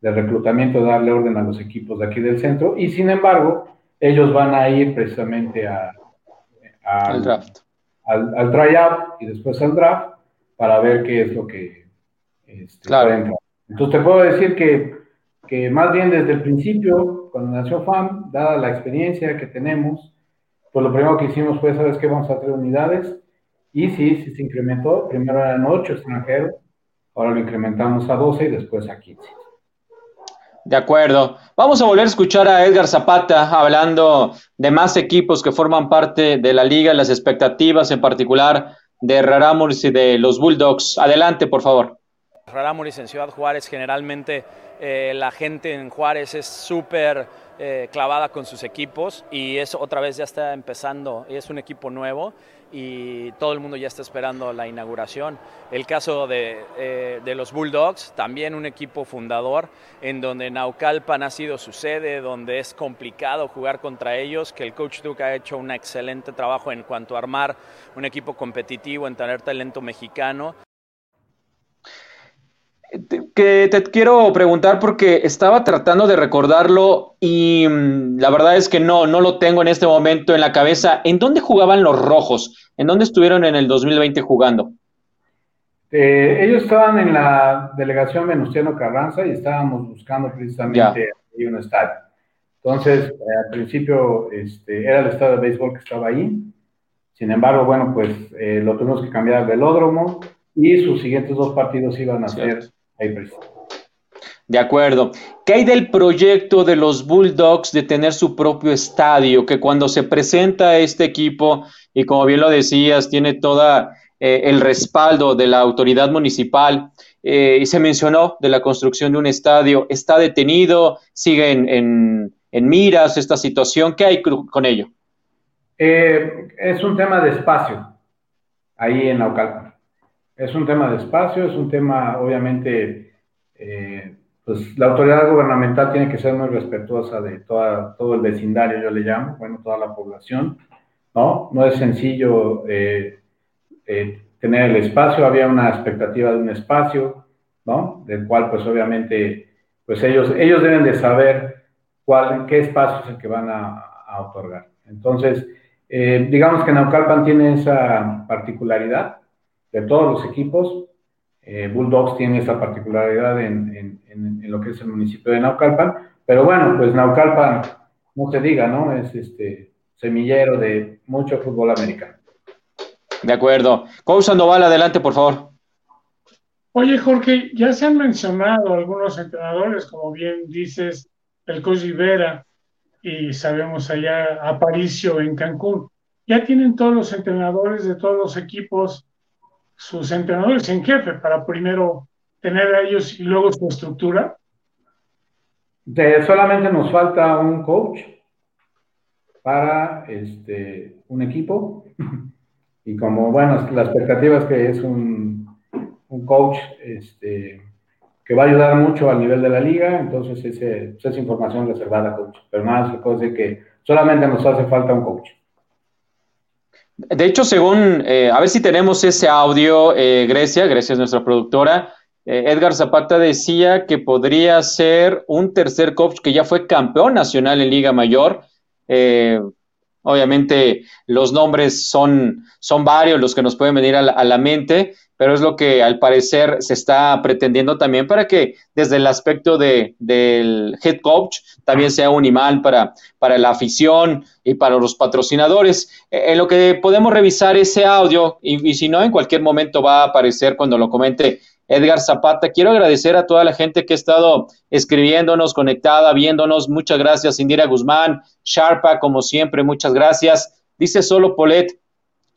de reclutamiento, de darle orden a los equipos de aquí del centro, y sin embargo, ellos van a ir precisamente a, al draft. Al, al tryout y después al draft para ver qué es lo que este, claro. Entonces te puedo decir que, que más bien desde el principio, cuando nació FAM, dada la experiencia que tenemos, pues lo primero que hicimos fue, ¿sabes qué? Vamos a tres unidades. Y sí, sí se incrementó. Primero eran ocho extranjeros, ahora lo incrementamos a 12 y después a 15. De acuerdo. Vamos a volver a escuchar a Edgar Zapata hablando de más equipos que forman parte de la liga, las expectativas en particular de Rarámuris y de los Bulldogs. Adelante, por favor. Rarámuris en Ciudad Juárez, generalmente eh, la gente en Juárez es súper eh, clavada con sus equipos y eso otra vez ya está empezando, es un equipo nuevo y todo el mundo ya está esperando la inauguración. El caso de, eh, de, los Bulldogs, también un equipo fundador en donde Naucalpan ha sido su sede, donde es complicado jugar contra ellos, que el coach Duke ha hecho un excelente trabajo en cuanto a armar un equipo competitivo, en tener talento mexicano que te quiero preguntar porque estaba tratando de recordarlo y mm, la verdad es que no, no lo tengo en este momento en la cabeza. ¿En dónde jugaban los rojos? ¿En dónde estuvieron en el 2020 jugando? Eh, ellos estaban en la delegación Venustiano Carranza y estábamos buscando precisamente un estadio. Entonces, eh, al principio este, era el estadio de béisbol que estaba ahí. Sin embargo, bueno, pues eh, lo tuvimos que cambiar al velódromo y sus siguientes dos partidos iban a ser de acuerdo. ¿Qué hay del proyecto de los Bulldogs de tener su propio estadio? Que cuando se presenta este equipo, y como bien lo decías, tiene toda eh, el respaldo de la autoridad municipal, eh, y se mencionó de la construcción de un estadio, ¿está detenido? ¿Sigue en, miras esta situación? ¿Qué hay con ello? Eh, es un tema de espacio ahí en Naucalpan. Es un tema de espacio, es un tema, obviamente, eh, pues la autoridad gubernamental tiene que ser muy respetuosa de toda, todo el vecindario, yo le llamo, bueno, toda la población, ¿no? No es sencillo eh, eh, tener el espacio, había una expectativa de un espacio, ¿no? Del cual, pues obviamente, pues ellos, ellos deben de saber cuál, qué espacio es el que van a, a otorgar. Entonces, digamos que Naucalpan tiene esa particularidad, de todos los equipos. Eh, Bulldogs tiene esta particularidad en, lo que es el municipio de Naucalpan, pero bueno, pues Naucalpan, no se diga, ¿no? Es este semillero de mucho fútbol americano. De acuerdo. Coach Sandoval, adelante, por favor. Oye, Jorge, ya se han mencionado algunos entrenadores, como bien dices, el coach Rivera y sabemos allá Aparicio en Cancún. Ya tienen todos los entrenadores de todos los equipos sus entrenadores en jefe para primero tener a ellos y luego su estructura? solamente nos falta un coach para este, un equipo. [LAUGHS] Y como, bueno, la expectativa es que es un, un coach este, que va a ayudar mucho al nivel de la liga, entonces ese, esa es información reservada, coach. Pero más, cosa que solamente nos hace falta un coach. De hecho, según, eh, a ver si tenemos ese audio, eh, Grecia, Grecia es nuestra productora, eh, Edgar Zapata decía que podría ser un tercer coach que ya fue campeón nacional en Liga Mayor. obviamente los nombres son, son varios los que nos pueden venir a la mente, pero es lo que al parecer se está pretendiendo también para que desde el aspecto de, del head coach también sea un imán para, para la afición y para los patrocinadores. Eh, en lo que podemos revisar ese audio, y, si no, en cualquier momento va a aparecer cuando lo comente Edgar Zapata. Quiero agradecer a toda la gente que ha estado escribiéndonos, conectada, viéndonos. Muchas gracias, Indira Guzmán, Sharpa, como siempre, muchas gracias. Dice solo Polet,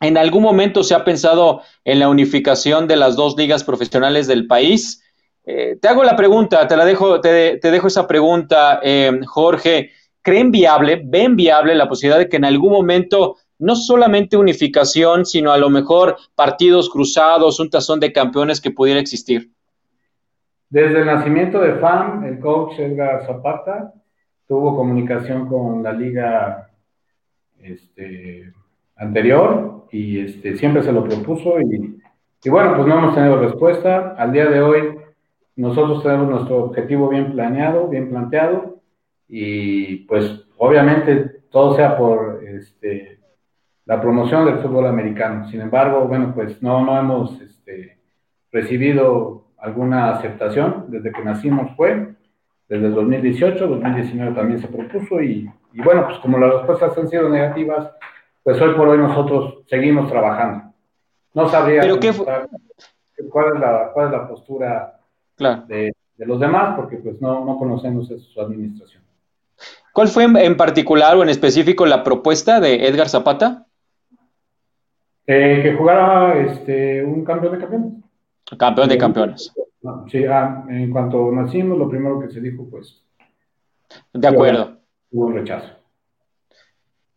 ¿En algún momento se ha pensado en la unificación de las dos ligas profesionales del país? Eh, te hago la pregunta, te la dejo, te, dejo esa pregunta, eh, Jorge. ¿Creen viable, ven viable la posibilidad de que en algún momento no solamente unificación, sino a lo mejor partidos cruzados, un tazón de campeones que pudiera existir? Desde el nacimiento de FAM, el coach Edgar Zapata tuvo comunicación con la liga este, anterior y este, siempre se lo propuso y, y, bueno, pues no hemos tenido respuesta. Al día de hoy nosotros tenemos nuestro objetivo bien planeado, bien planteado y pues obviamente todo sea por este, la promoción del fútbol americano. Sin embargo, bueno, pues no, no hemos este, recibido alguna aceptación desde que nacimos fue, desde el 2018, 2019 también se propuso y, y bueno, pues como las respuestas han sido negativas, pues hoy por hoy nosotros seguimos trabajando. No sabría ¿Pero qué cuál, es la, cuál es la postura de, los demás, porque pues no, no conocemos su administración. ¿Cuál fue en, particular o en específico la propuesta de Edgar Zapata? Eh, que jugara este, un campeón de campeones. Campeón de campeones. Sí, ah, en cuanto nacimos, lo primero que se dijo, pues. De acuerdo. Hubo un rechazo.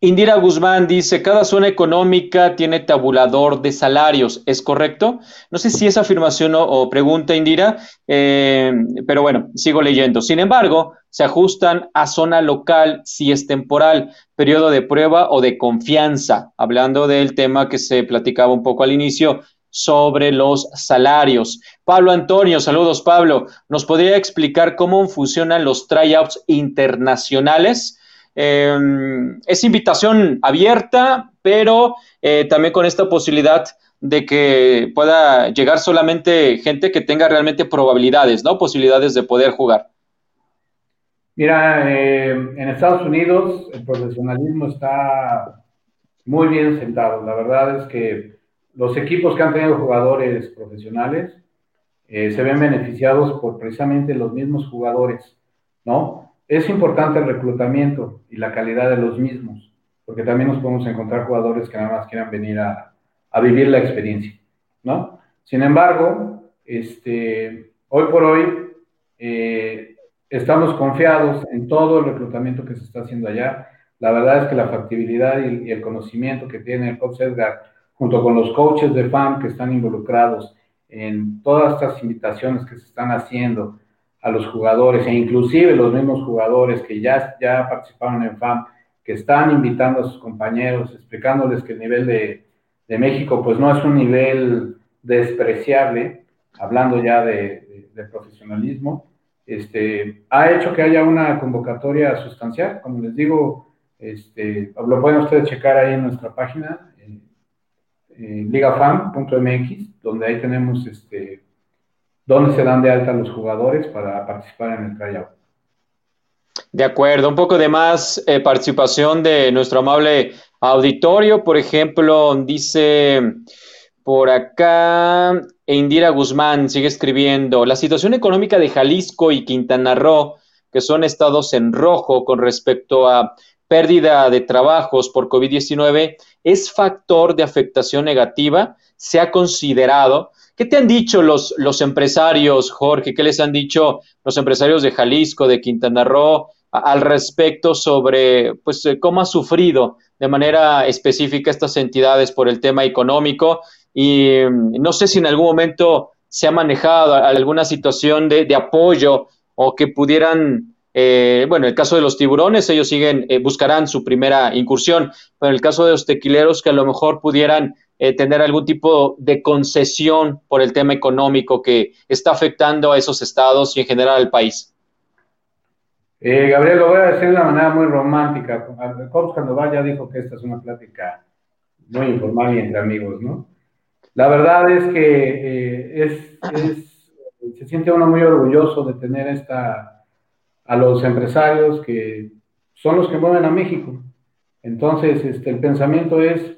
Indira Guzmán dice, cada zona económica tiene tabulador de salarios, ¿es correcto? No sé si es afirmación o, pregunta, Indira, eh, pero bueno, sigo leyendo. Sin embargo, se ajustan a zona local si es temporal, periodo de prueba o de confianza, hablando del tema que se platicaba un poco al inicio sobre los salarios. Pablo Antonio, saludos Pablo, ¿nos podría explicar cómo funcionan los tryouts internacionales? Em, es invitación abierta, pero eh, también con esta posibilidad de que pueda llegar solamente gente que tenga realmente probabilidades, ¿no? Posibilidades de poder jugar. Mira, eh, en Estados Unidos el profesionalismo está muy bien sentado. La verdad es que los equipos que han tenido jugadores profesionales eh, se ven beneficiados por precisamente los mismos jugadores, ¿no? Es importante el reclutamiento y la calidad de los mismos, porque también nos podemos encontrar jugadores que nada más quieran venir a, vivir la experiencia, ¿no? Sin embargo, este, hoy por hoy eh, estamos confiados en todo el reclutamiento que se está haciendo allá. La verdad es que la factibilidad y, el conocimiento que tiene el coach Edgar, junto con los coaches de FAM que están involucrados en todas estas invitaciones que se están haciendo, a los jugadores e inclusive los mismos jugadores que ya, ya participaron en FAM, que están invitando a sus compañeros, explicándoles que el nivel de, de México pues no es un nivel despreciable, hablando ya de, de, profesionalismo, este, ha hecho que haya una convocatoria sustancial, como les digo, este, lo pueden ustedes checar ahí en nuestra página, ligafam.mx, donde ahí tenemos este, dónde se dan de alta los jugadores para participar en el tryout. De acuerdo, un poco de más eh, participación de nuestro amable auditorio. Por ejemplo, dice por acá Indira Guzmán, sigue escribiendo, la situación económica de Jalisco y Quintana Roo, que son estados en rojo con respecto a pérdida de trabajos por COVID-19, es factor de afectación negativa. Se ha considerado ¿Qué te han dicho los, los empresarios, Jorge? ¿Qué les han dicho los empresarios de Jalisco, de Quintana Roo, al respecto sobre pues, eh, cómo ha sufrido de manera específica estas entidades por el tema económico? Y mm, no sé si en algún momento se ha manejado alguna situación de, apoyo o que pudieran eh, bueno, en el caso de los tiburones, ellos siguen, eh, buscarán su primera incursión, pero en el caso de los tequileros, que a lo mejor pudieran eh, tener algún tipo de concesión por el tema económico que está afectando a esos estados y en general al país? Eh, Gabriel, lo voy a decir de una manera muy romántica. cuando vaya dijo que esta es una plática muy informal y entre amigos, ¿no? La verdad es que eh, se siente uno muy orgulloso de tener esta, a los empresarios que son los que mueven a México. Entonces, este, el pensamiento es,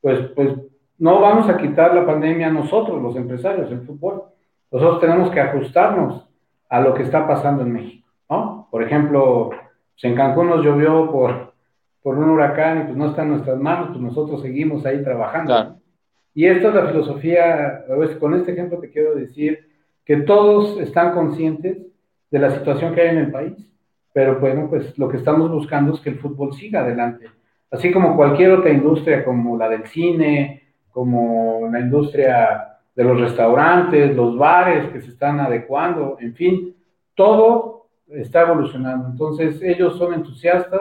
pues, pues no vamos a quitar la pandemia a nosotros, los empresarios, el fútbol. Nosotros tenemos que ajustarnos a lo que está pasando en México, ¿no? Por ejemplo, pues en Cancún nos llovió por, por un huracán y pues no está en nuestras manos, pues nosotros seguimos ahí trabajando. Y esta es la filosofía, con este ejemplo te quiero decir que todos están conscientes de la situación que hay en el país, pero bueno, pues lo que estamos buscando es que el fútbol siga adelante. Así como cualquier otra industria como la del cine, como la industria de los restaurantes, los bares que se están adecuando, en fin, todo está evolucionando. Entonces, ellos son entusiastas.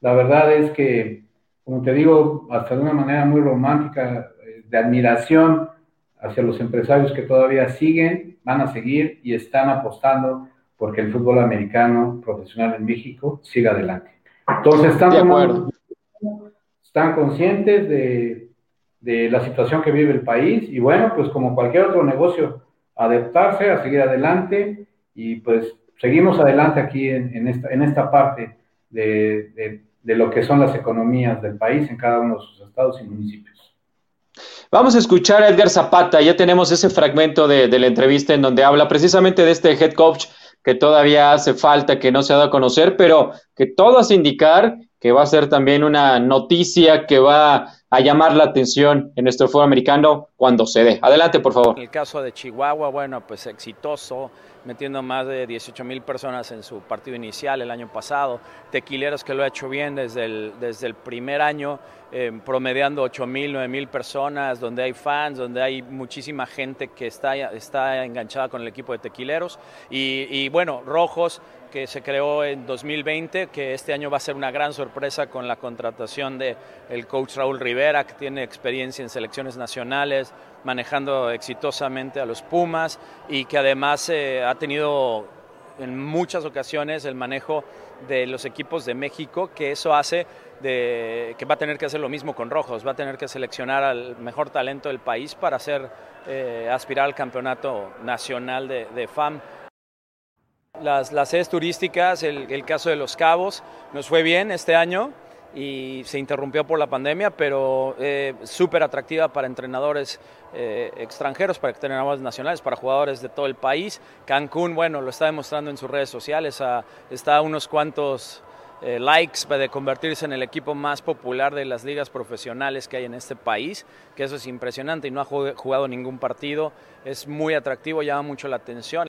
La verdad es que, como te digo, hasta de una manera muy romántica, eh, de admiración hacia los empresarios que todavía siguen, van a seguir y están apostando porque el fútbol americano profesional en México siga adelante. Entonces, están, están conscientes de de la situación que vive el país y bueno, pues como cualquier otro negocio, adaptarse, a seguir adelante y pues seguimos adelante aquí en, esta, en esta parte de, de lo que son las economías del país en cada uno de sus estados y municipios. Vamos a escuchar a Edgar Zapata, ya tenemos ese fragmento de, de, la entrevista en donde habla precisamente de este head coach que todavía hace falta, que no se ha dado a conocer, pero que todo hace indicar que va a ser también una noticia que va a llamar la atención en nuestro fútbol americano cuando se dé. Adelante, por favor. El caso de Chihuahua, bueno, pues exitoso, metiendo más de 18 mil personas en su partido inicial el año pasado. Tequileros que lo ha hecho bien desde el, desde el primer año, eh, promediando 8 mil, 9 mil personas, donde hay fans, donde hay muchísima gente que está, está enganchada con el equipo de Tequileros. Y, y bueno, Rojos que se creó en 2020, que este año va a ser una gran sorpresa con la contratación de el coach Raúl Rivera, que tiene experiencia en selecciones nacionales, manejando exitosamente a los Pumas y que además eh, ha tenido en muchas ocasiones el manejo de los equipos de México, que eso hace de, que va a tener que hacer lo mismo con Rojos, va a tener que seleccionar al mejor talento del país para hacer, eh, aspirar al campeonato nacional de, de FAM. Las, las sedes turísticas, el, caso de Los Cabos, nos fue bien este año y se interrumpió por la pandemia, pero eh, súper atractiva para entrenadores eh, extranjeros, para entrenadores nacionales, para jugadores de todo el país. Cancún, bueno, lo está demostrando en sus redes sociales, a, está a unos cuantos eh, likes de convertirse en el equipo más popular de las ligas profesionales que hay en este país, que eso es impresionante y no ha jugado ningún partido, es muy atractivo, llama mucho la atención.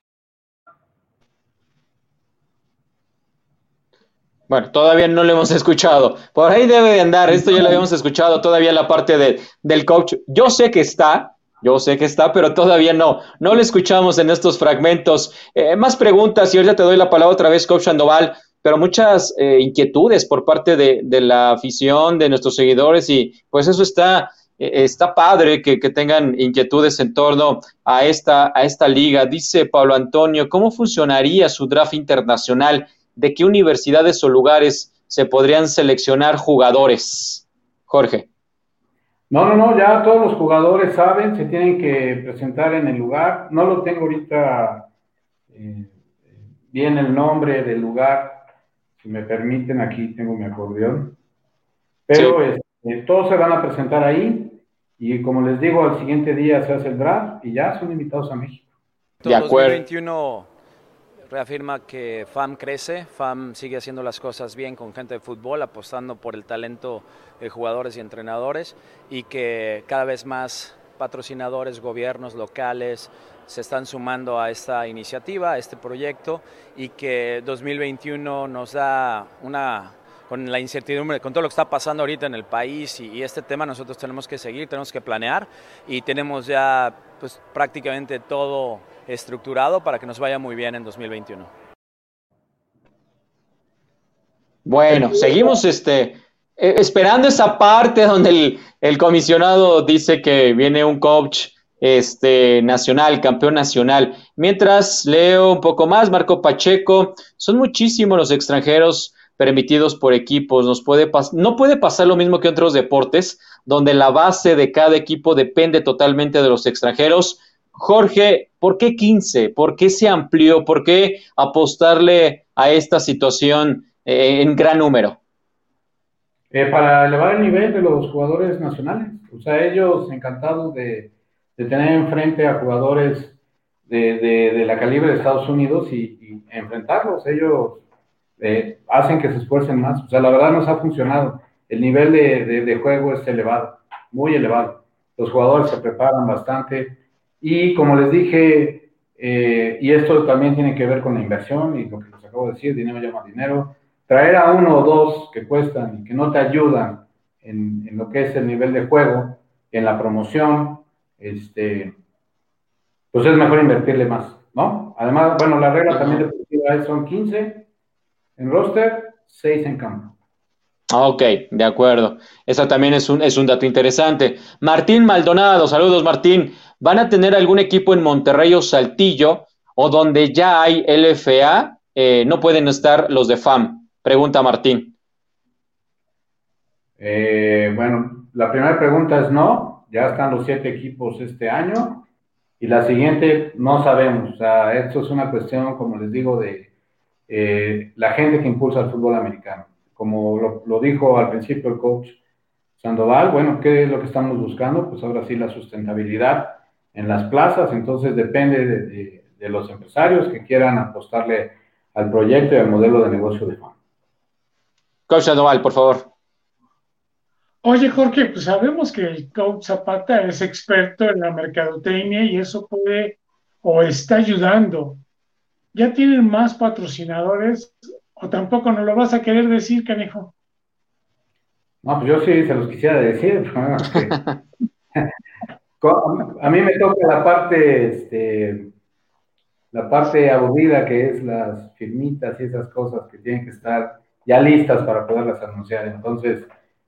Bueno, todavía no lo hemos escuchado. Por ahí debe de andar. Esto ya lo habíamos escuchado todavía la parte de, del coach. Yo sé que está, yo sé que está, pero todavía no. No lo escuchamos en estos fragmentos. Eh, más preguntas y ahorita te doy la palabra otra vez, coach Sandoval, pero muchas eh, inquietudes por parte de, de, la afición, de nuestros seguidores y pues eso está, eh, está padre que, que, tengan inquietudes en torno a esta, a esta liga. Dice Pablo Antonio, ¿cómo funcionaría su draft internacional? De qué universidades o lugares se podrían seleccionar jugadores. Jorge. No, no, no, ya todos los jugadores saben, se tienen que presentar en el lugar. No lo tengo ahorita eh, bien el nombre del lugar. Si me permiten, aquí tengo mi acordeón. Pero sí. este, todos se van a presentar ahí y como les digo, al siguiente día se hace el draft y ya son invitados a México. De acuerdo. 2021 reafirma que FAM crece, FAM sigue haciendo las cosas bien con gente de fútbol, apostando por el talento de jugadores y entrenadores y que cada vez más patrocinadores, gobiernos locales se están sumando a esta iniciativa, a este proyecto y que 2021 nos da una con la incertidumbre, con todo lo que está pasando ahorita en el país y, este tema nosotros tenemos que seguir, tenemos que planear y tenemos ya pues prácticamente todo estructurado para que nos vaya muy bien en 2021. Bueno, seguimos este, eh, esperando esa parte donde el, el, comisionado dice que viene un coach este, nacional, campeón nacional. Mientras leo un poco más, Marco Pacheco, son muchísimos los extranjeros permitidos por equipos. Nos puede no puede pasar lo mismo que otros deportes, donde la base de cada equipo depende totalmente de los extranjeros. Jorge, ¿por qué 15? ¿Por qué se amplió? ¿Por qué apostarle a esta situación eh, en gran número? Eh, para elevar el nivel de los jugadores nacionales. O sea, ellos encantados de, tener enfrente a jugadores de, la calibre de Estados Unidos y, enfrentarlos. Ellos eh, hacen que se esfuercen más. O sea, la verdad nos ha funcionado. El nivel de, juego es elevado, muy elevado. Los jugadores se preparan bastante y como les dije, eh, y esto también tiene que ver con la inversión y lo que les acabo de decir, dinero llama dinero, traer a uno o dos que cuestan y que no te ayudan en, en lo que es el nivel de juego, en la promoción, este, pues es mejor invertirle más, ¿no? Además, bueno, la regla también deportiva son 15 en roster, 6 en campo. Ok, de acuerdo. Eso también es un, es un dato interesante. Martín Maldonado, saludos Martín. ¿Van a tener algún equipo en Monterrey o Saltillo o donde ya hay LFA? Eh, no pueden estar los de FAM. Pregunta Martín. Eh, bueno, la primera pregunta es no. Ya están los siete equipos este año. Y la siguiente, no sabemos. O sea, esto es una cuestión, como les digo, de eh, la gente que impulsa el fútbol americano como lo, dijo al principio el coach Sandoval, bueno, ¿qué es lo que estamos buscando? Pues ahora sí la sustentabilidad en las plazas, entonces depende de, de los empresarios que quieran apostarle al proyecto y al modelo de negocio de FAM. Coach Sandoval, por favor. Oye, Jorge, pues sabemos que el coach Zapata es experto en la mercadotecnia y eso puede o está ayudando. ¿Ya tienen más patrocinadores o tampoco nos lo vas a querer decir, canejo? No, pues yo sí se los quisiera decir. [LAUGHS] [LAUGHS] a mí me toca la parte, este, la parte aburrida que es las firmitas y esas cosas que tienen que estar ya listas para poderlas anunciar. Entonces,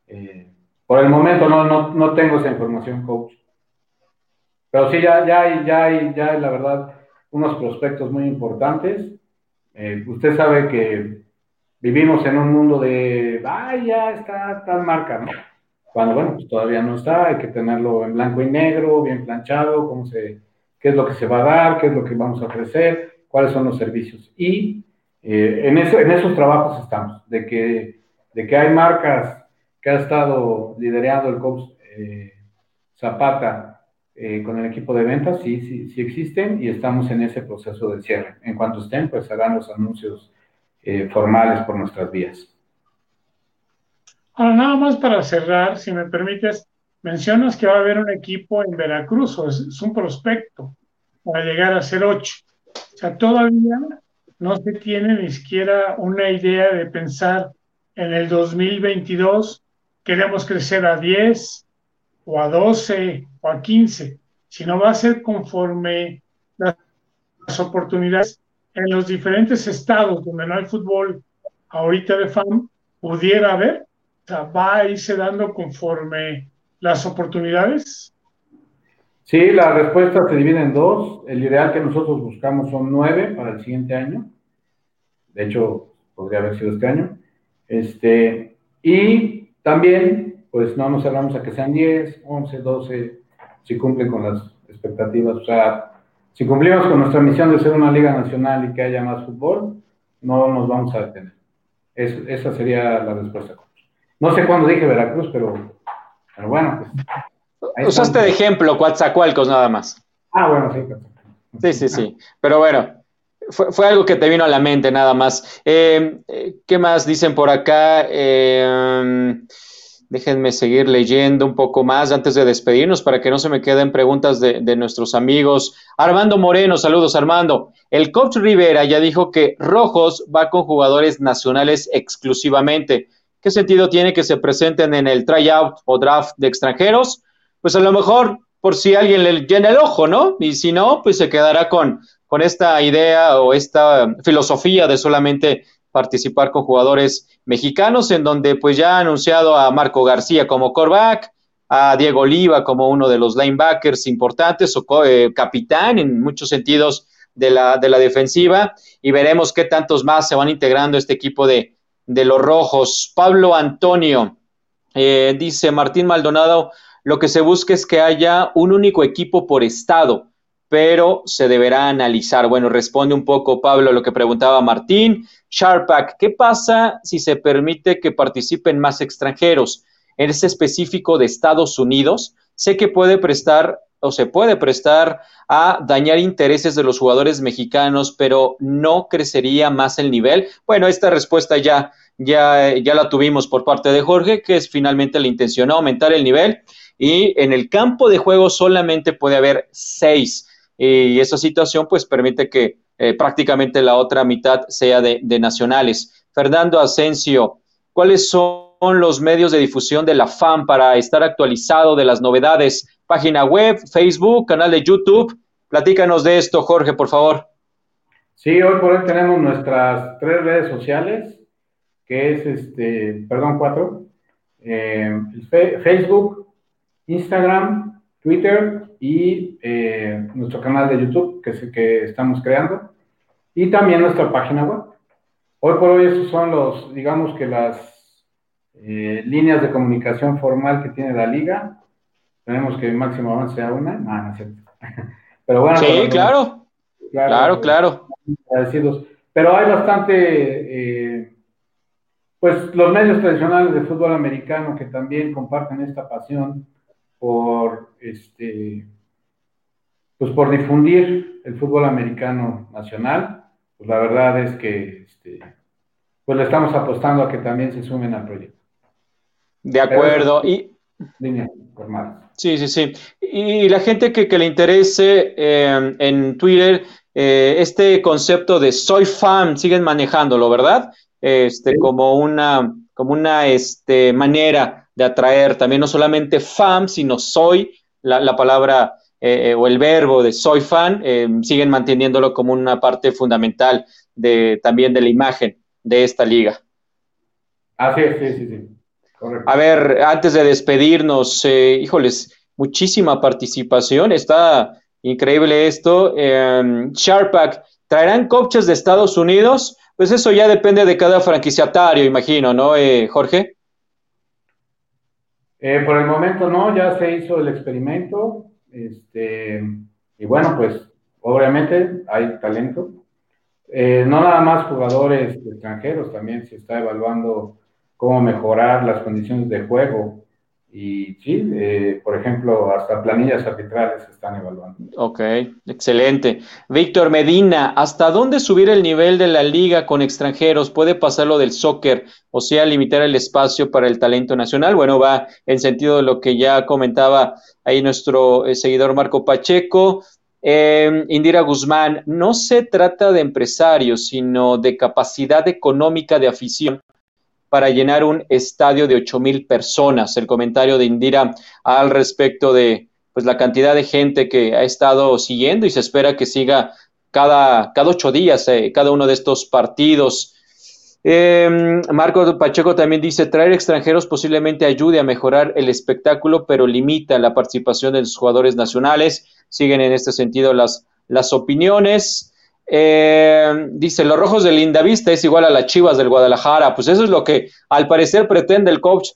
eh, por el momento no, no, no tengo esa información, coach. Pero sí, ya, ya hay, ya hay, ya la verdad, unos prospectos muy importantes. Eh, usted sabe que vivimos en un mundo de, ay, ya está tal marca, ¿no? Cuando, bueno, pues todavía no está, hay que tenerlo en blanco y negro, bien planchado, cómo se, qué es lo que se va a dar, qué es lo que vamos a ofrecer, cuáles son los servicios. Y eh, en, eso, en esos trabajos estamos, de que, de que hay marcas que ha estado liderando el coach eh, Zapata eh, con el equipo de ventas, sí, sí, sí existen y estamos en ese proceso de cierre. En cuanto estén, pues harán los anuncios eh, formales por nuestras vías. Ahora, nada más para cerrar, si me permites, mencionas que va a haber un equipo en Veracruz, o es, un prospecto para llegar a ser ocho. O sea, todavía no se tiene ni siquiera una idea de pensar en el 2022 queremos crecer a 10 o a 12 o a 15, sino va a ser conforme las, oportunidades en los diferentes estados donde no hay fútbol ahorita de FAM pudiera haber, va a irse dando conforme las oportunidades. Sí, la respuesta se divide en dos. El ideal que nosotros buscamos son nueve para el siguiente año. De hecho, podría haber sido este año. Este, y también, pues no nos cerramos a que sean 10, 11, 12, si cumplen con las expectativas. O sea, si cumplimos con nuestra misión de ser una liga nacional y que haya más fútbol, no nos vamos a detener. esa sería la respuesta. No sé cuándo dije Veracruz, pero, pero bueno. Pues, Usaste de ejemplo Coatzacoalcos nada más. Ah, bueno, sí. Sí, sí, sí. Pero bueno, fue, algo que te vino a la mente nada más. Eh, ¿Qué más dicen por acá? Eh, déjenme seguir leyendo un poco más antes de despedirnos para que no se me queden preguntas de, nuestros amigos. Armando Moreno, saludos Armando. El coach Rivera ya dijo que Rojos va con jugadores nacionales exclusivamente. ¿Qué sentido tiene que se presenten en el tryout o draft de extranjeros? Pues a lo mejor por si alguien le llena el ojo, ¿no? Y si no, pues se quedará con con esta idea o esta filosofía de solamente participar con jugadores mexicanos, en donde pues ya ha anunciado a Marco García como coreback, a Diego Oliva como uno de los linebackers importantes o eh, capitán en muchos sentidos de la, de la defensiva, y veremos qué tantos más se van integrando este equipo de, de los rojos. Pablo Antonio eh, dice Martín Maldonado, lo que se busca es que haya un único equipo por estado pero se deberá analizar. Bueno, responde un poco Pablo lo que preguntaba Martín. Sharpak, ¿qué pasa si se permite que participen más extranjeros? En ese específico de Estados Unidos, sé que puede prestar o se puede prestar a dañar intereses de los jugadores mexicanos, pero no crecería más el nivel. Bueno, esta respuesta ya, ya, ya la tuvimos por parte de Jorge, que es finalmente la intención aumentar el nivel y en el campo de juego solamente puede haber seis y esa situación pues permite que eh, prácticamente la otra mitad sea de, nacionales. Fernando Asensio, ¿cuáles son los medios de difusión de la FAM para estar actualizado de las novedades? Página web, Facebook, canal de YouTube. Platícanos de esto, Jorge, por favor. Sí, hoy por hoy tenemos nuestras tres redes sociales, que es este, perdón, cuatro. Eh, Facebook, Instagram, Twitter y eh, nuestro canal de YouTube que, es el que estamos creando y también nuestra página web. Hoy por hoy esos son los, digamos que las eh, líneas de comunicación formal que tiene la liga. Tenemos que máximo avance sea una. No, no es cierto. [LAUGHS] Pero bueno. Sí, claro. Claro, claro. Agradecidos. Pero hay bastante, eh, pues los medios tradicionales de fútbol americano que también comparten esta pasión por este pues por difundir el fútbol americano nacional, pues la verdad es que este, pues le estamos apostando a que también se sumen al proyecto. De acuerdo. y Sí, sí, sí. Y la gente que, le interese eh, en Twitter, eh, este concepto de soy fan, siguen manejándolo, ¿verdad? Este, como una, como una este, manera de atraer también no solamente fan, sino soy, la, palabra eh, o el verbo de soy fan, siguen manteniéndolo como una parte fundamental de, también de la imagen de esta liga. Así es, sí, sí, sí. A ver, antes de despedirnos, eh, híjoles, muchísima participación, está increíble esto. Eh, Sharpak, ¿traerán coaches de Estados Unidos? Pues eso ya depende de cada franquiciatario, imagino, ¿no, eh, Jorge? Eh, por el momento no, ya se hizo el experimento, este, y bueno, pues obviamente hay talento. no nada más jugadores extranjeros, también se está evaluando cómo mejorar las condiciones de juego. Y sí, eh, por ejemplo, hasta planillas arbitrales se están evaluando. Ok, excelente. Víctor Medina, ¿hasta dónde subir el nivel de la liga con extranjeros? ¿Puede pasar lo del soccer? O sea, limitar el espacio para el talento nacional. Bueno, va en sentido de lo que ya comentaba ahí nuestro eh, seguidor Marco Pacheco. Eh, Indira Guzmán, no se trata de empresarios, sino de capacidad económica de afición para llenar un estadio de ocho mil personas. El comentario de Indira al respecto de pues la cantidad de gente que ha estado siguiendo y se espera que siga cada, cada ocho días eh, cada uno de estos partidos. Eh, Marco Pacheco también dice, traer extranjeros posiblemente ayude a mejorar el espectáculo, pero limita la participación de los jugadores nacionales. Siguen en este sentido las, las opiniones. Eh, dice, los rojos de Lindavista es igual a las chivas del Guadalajara. Pues eso es lo que al parecer pretende el coach,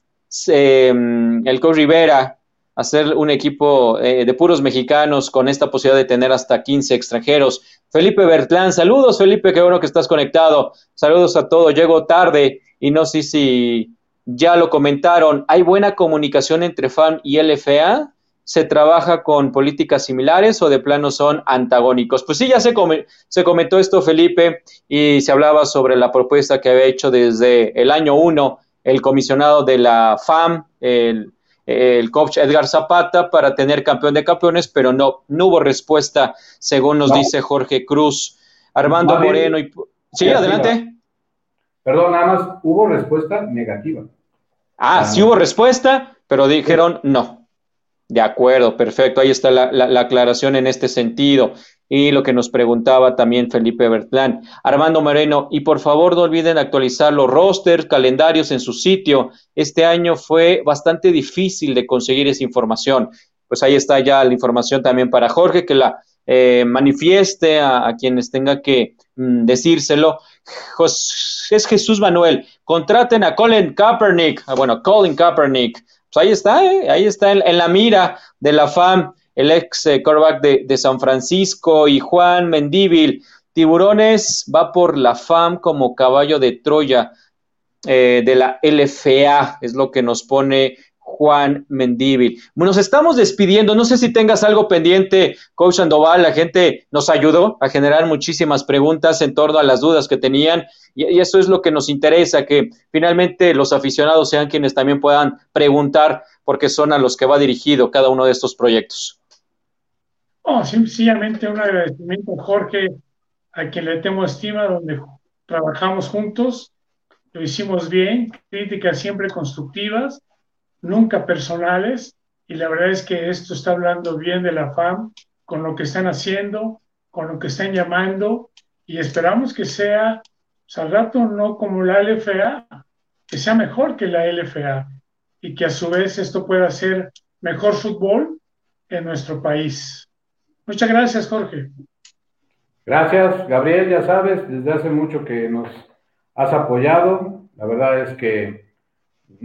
em, el coach Rivera, hacer un equipo eh, de puros mexicanos con esta posibilidad de tener hasta 15 extranjeros. Felipe Bertlán, saludos Felipe, qué bueno que estás conectado. Saludos a todos, llego tarde y no sé si ya lo comentaron. ¿Hay buena comunicación entre FAN y LFA? Se trabaja con políticas similares o de plano son antagónicos. Pues sí, ya se, se comentó esto, Felipe, y se hablaba sobre la propuesta que había hecho desde el año uno el comisionado de la FAM, el, coach Edgar Zapata, para tener campeón de campeones, pero no, no hubo respuesta, según nos dice Jorge Cruz. Armando Moreno y... Sí, adelante. Perdón, nada más, hubo respuesta negativa. Ah, sí hubo respuesta, pero dijeron no. De acuerdo, perfecto. Ahí está la, aclaración en este sentido. Y lo que nos preguntaba también Felipe Bertlán. Armando Moreno, y por favor no olviden actualizar los rosters, calendarios en su sitio. Este año fue bastante difícil de conseguir esa información. Pues ahí está ya la información también para Jorge, que la eh, manifieste a, quienes tenga que mm, decírselo. es Jesús Manuel. Contraten a Colin Kaepernick. Ah, bueno, Colin Kaepernick pues ahí está, ¿eh? ahí está en, la mira de la FAM, el ex eh, de, San Francisco y Juan Mendíbil. Tiburones va por la FAM como caballo de Troya eh, de la LFA, es lo que nos pone Juan Mendíbil. Nos estamos despidiendo, no sé si tengas algo pendiente, Coach Sandoval, la gente nos ayudó a generar muchísimas preguntas en torno a las dudas que tenían y, eso es lo que nos interesa, que finalmente los aficionados sean quienes también puedan preguntar porque son a los que va dirigido cada uno de estos proyectos. Oh, sencillamente un agradecimiento Jorge, a quien le tengo estima, donde trabajamos juntos, lo hicimos bien, críticas siempre constructivas nunca personales, y la verdad es que esto está hablando bien de la FAM, con lo que están haciendo, con lo que están llamando, y esperamos que sea, pues, al rato no como la LFA, que sea mejor que la LFA, y que a su vez esto pueda ser mejor fútbol en nuestro país. Muchas gracias, Jorge. Gracias, Gabriel, ya sabes, desde hace mucho que nos has apoyado. La verdad es que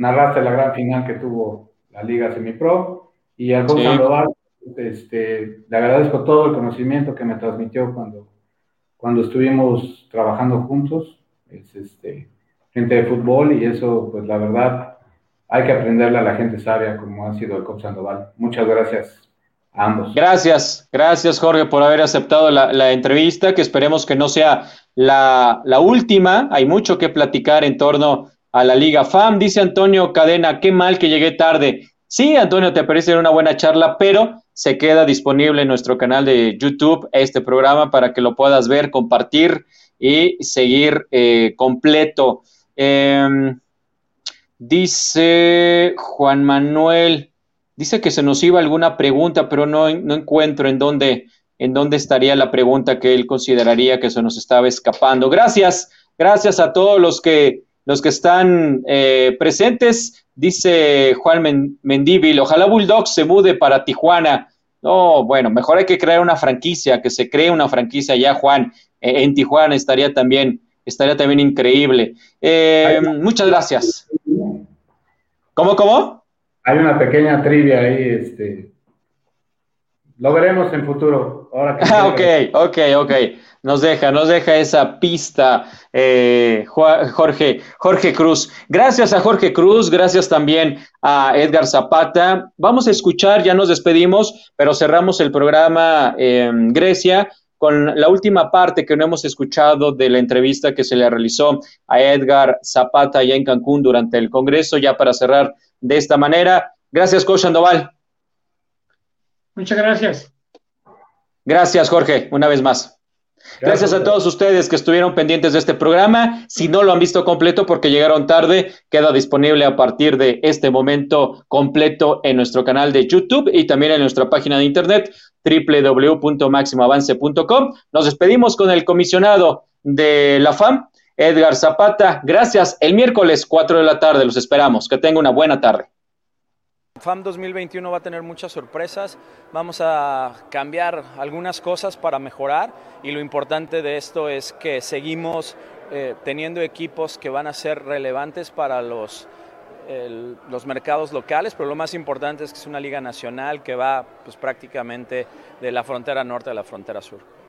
narraste la gran final que tuvo la Liga Semipro y al coach este, le agradezco todo el conocimiento que me transmitió cuando, cuando estuvimos trabajando juntos. Es, este, gente de fútbol y eso, pues la verdad, hay que aprenderle a la gente sabia como ha sido el Cop Sandoval. Muchas gracias a ambos. Gracias, gracias Jorge por haber aceptado la, entrevista, que esperemos que no sea la, la última. Hay mucho que platicar en torno a la Liga FAM. Dice Antonio Cadena, qué mal que llegué tarde. Sí, Antonio, te parece una buena charla, pero se queda disponible en nuestro canal de YouTube este programa para que lo puedas ver, compartir y seguir eh, completo. Em, dice Juan Manuel, dice que se nos iba alguna pregunta, pero no, no encuentro en dónde, en dónde estaría la pregunta que él consideraría que se nos estaba escapando. Gracias, gracias a todos los que los que están eh, presentes. Dice Juan Mendívil, ojalá Bulldogs se mude para Tijuana. No, bueno, mejor hay que crear una franquicia, que se cree una franquicia ya, Juan, eh, en Tijuana estaría también, estaría también increíble. Eh, muchas gracias. ¿Cómo, cómo? Hay una pequeña trivia ahí, este. Lo veremos en futuro. Ahora [LAUGHS] ok, ok, ok nos deja, nos deja esa pista, eh, Jorge, Jorge Cruz. Gracias a Jorge Cruz, gracias también a Edgar Zapata. Vamos a escuchar, ya nos despedimos, pero cerramos el programa en Grecia con la última parte que no hemos escuchado de la entrevista que se le realizó a Edgar Zapata allá en Cancún durante el Congreso, ya para cerrar de esta manera. Gracias, Coach Sandoval. Muchas gracias. Gracias, Jorge, una vez más. Gracias a todos ustedes que estuvieron pendientes de este programa. Si no lo han visto completo porque llegaron tarde, queda disponible a partir de este momento completo en nuestro canal de YouTube y también en nuestra página de internet www.maximoavance.com. Nos despedimos con el comisionado de la FAM, Edgar Zapata. Gracias. El miércoles 4 de la tarde los esperamos. Que tenga una buena tarde. FAM 2021 va a tener muchas sorpresas, vamos a cambiar algunas cosas para mejorar y lo importante de esto es que seguimos eh, teniendo equipos que van a ser relevantes para los, los mercados locales, pero lo más importante es que es una liga nacional que va pues, prácticamente de la frontera norte a la frontera sur.